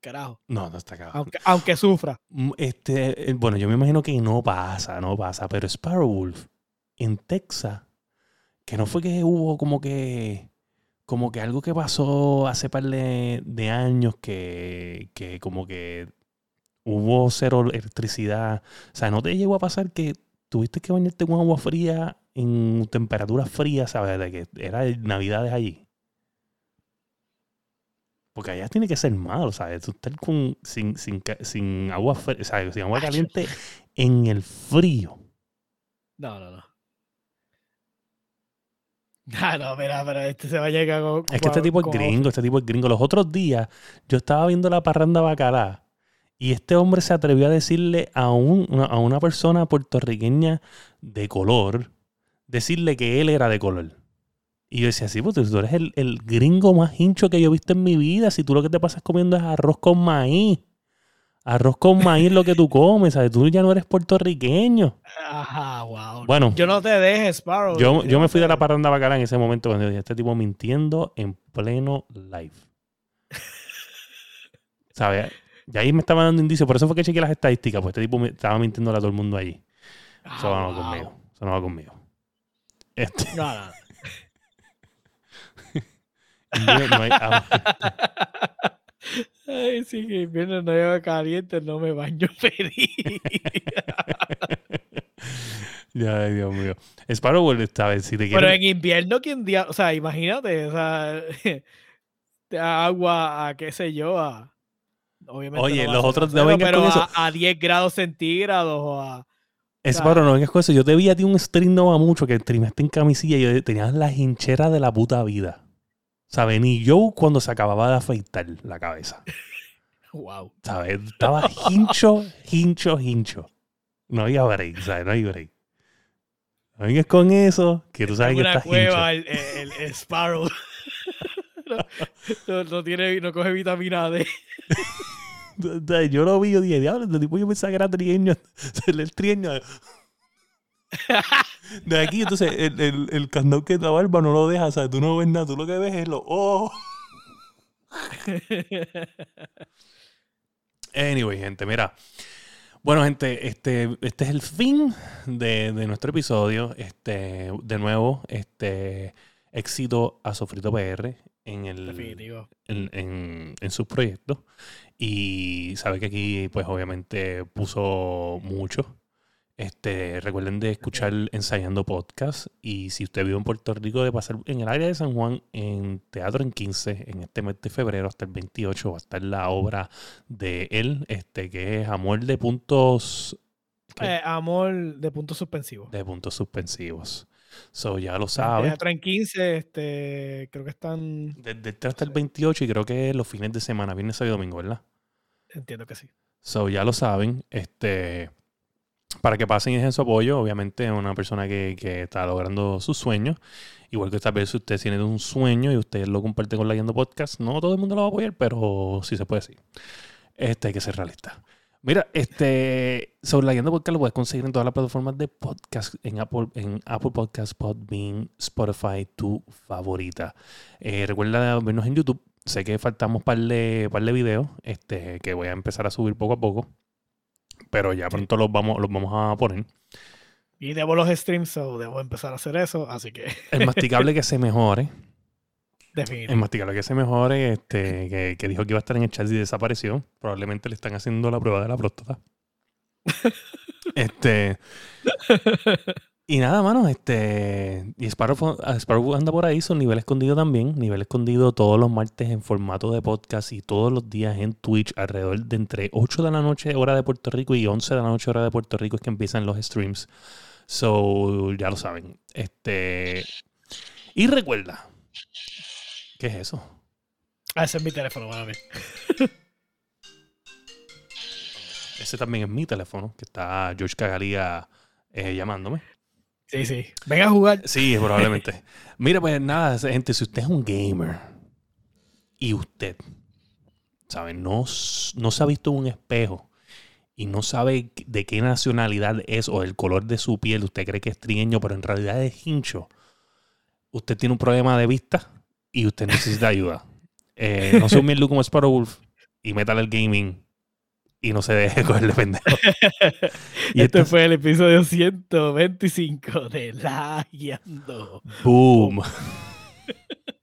Carajo. No, no está acá. Aunque, aunque sufra. Mm, Este, eh, bueno, yo me imagino que no pasa, no pasa, pero Sparrow Wolf en Texas, que no fue que hubo como que, como que algo que pasó hace par de, de años que, que como que hubo cero electricidad. O sea, ¿no te llegó a pasar que tuviste que bañarte con agua fría en temperatura fría, ¿sabes? De que era navidades allí. Porque allá tiene que ser malo, ¿sabes? Tú estar con, sin, sin, sin agua, fre- ¿sabes? sin agua caliente en el frío. No, no, no. Ah, no, mira, pero este se va a llegar con. Es que este tipo es gringo, este tipo es gringo. Los otros días yo estaba viendo la parranda bacalá y este hombre se atrevió a decirle a, un, una- a una persona puertorriqueña de color, decirle que él era de color. Y yo decía, sí, pues tú eres el, el gringo más hincho que yo he visto en mi vida. Si tú lo que te pasas comiendo es arroz con maíz. Arroz con maíz lo que tú comes, ¿sabes? Tú ya no eres puertorriqueño. Ajá, wow. Bueno. Yo no te dejes, Sparrow. Yo, yo me fui de la parranda bacala en ese momento cuando dije, este tipo mintiendo en pleno live. ¿Sabes? Y ahí me estaba dando indicios. Por eso fue que chequeé las estadísticas, pues este tipo estaba mintiendo a todo el mundo allí. Ah, Eso no va conmigo. Eso no va conmigo. Este, No, no. no hay. Ay, sí, que invierno no lleva caliente, no me baño feliz. ya, ay, Dios mío. Sparrow, esta vez, si te Pero quieres... en invierno, ¿quién día? O sea, imagínate, o sea, agua a qué sé yo, a. Obviamente Oye, no los otros no cero, vengas pero con eso. a, a 10 grados centígrados o a. Sparrow, no vengas con eso. Yo te vi a ti un stream no va mucho que streamaste en camisilla y yo- tenías la hinchera de la puta vida. ¿Sabes? Ni yo cuando se acababa de afeitar la cabeza. Wow. ¿Sabes? Estaba hincho, hincho, hincho. No había break, ¿sabes? No hay break. No vengas con eso, que tú sabes que estás cueva hincho. el, el- el Sparrow. no, no- no tiene, no coge vitamina D. Yo lo vi, yo dije, diablo, este tipo yo pensaba que era trieño. El trieño. De aquí, entonces, el, el, el candado que la barba no lo deja, ¿sabes? Tú no ves nada, tú lo que ves es los ojos. Anyway, gente, mira. Bueno, gente, este, este es el fin de, de nuestro episodio. Este, de nuevo, este éxito a Sofrito PR en el Definitivo. en, en, en sus proyectos. Y sabe que aquí, pues obviamente puso mucho. Este, recuerden de escuchar Ensayando Podcast. Y si usted vive en Puerto Rico, de pasar en el área de San Juan, en Teatro en 15, en este mes de febrero hasta el 28, va a estar la obra de él, este, que es Amor de Puntos. Eh, amor de puntos suspensivos. de puntos suspensivos. So, ya lo En sabe. Teatro en 15, este, creo que están. Desde el 3 hasta el 28 y creo que los fines de semana, viernes, sábado y domingo, ¿verdad? Entiendo que sí. So, ya lo saben. Este, para que pasen y su apoyo, obviamente, a una persona que, que está logrando sus sueños. Igual que esta vez, si usted tiene un sueño y usted lo comparte con la Yendo Podcast, no todo el mundo lo va a apoyar, pero sí se puede decir. Este, hay que ser realista. Mira, este, sobre la Yendo Podcast lo puedes conseguir en todas las plataformas de podcast, en Apple, en Apple Podcast, Podbean, Spotify, tu favorita. Eh, recuerda vernos en YouTube. Sé que faltamos par de, par de videos este, que voy a empezar a subir poco a poco. Pero ya pronto los vamos, los vamos a poner. Y debo los streams, so debo empezar a hacer eso, así que El masticable que se mejore. El definitivo. masticable que se mejore, este, que, que dijo que iba a estar en el chat y desapareció. Probablemente le están haciendo la prueba de la próstata. este. Y nada, mano, este. Y Sparrow, ah, Sparrow anda por ahí, son nivel escondido también. Nivel escondido todos los martes en formato de podcast y todos los días en Twitch, alrededor de entre 8 de la noche, hora de Puerto Rico, y 11 de la noche, hora de Puerto Rico, es que empiezan los streams. So, ya lo saben. Este. Y recuerda. ¿Qué es eso? Ah, ese es mi teléfono, mami. Ese también es mi teléfono, que está George Cagalía eh, llamándome. Sí, sí. Ven a jugar. Sí, probablemente. Mira, pues nada, gente, si usted es un gamer y usted, ¿sabe? No, no se ha visto un espejo y no sabe de qué nacionalidad es o el color de su piel, usted cree que es trigueño, pero en realidad es hincho. Usted tiene un problema de vista y usted necesita ayuda. Eh, no se humilde como Sparrow Wolf y métale al gaming y no se deje cogerle pendejo. Y este este fue el episodio 125 de La Guiando. boom.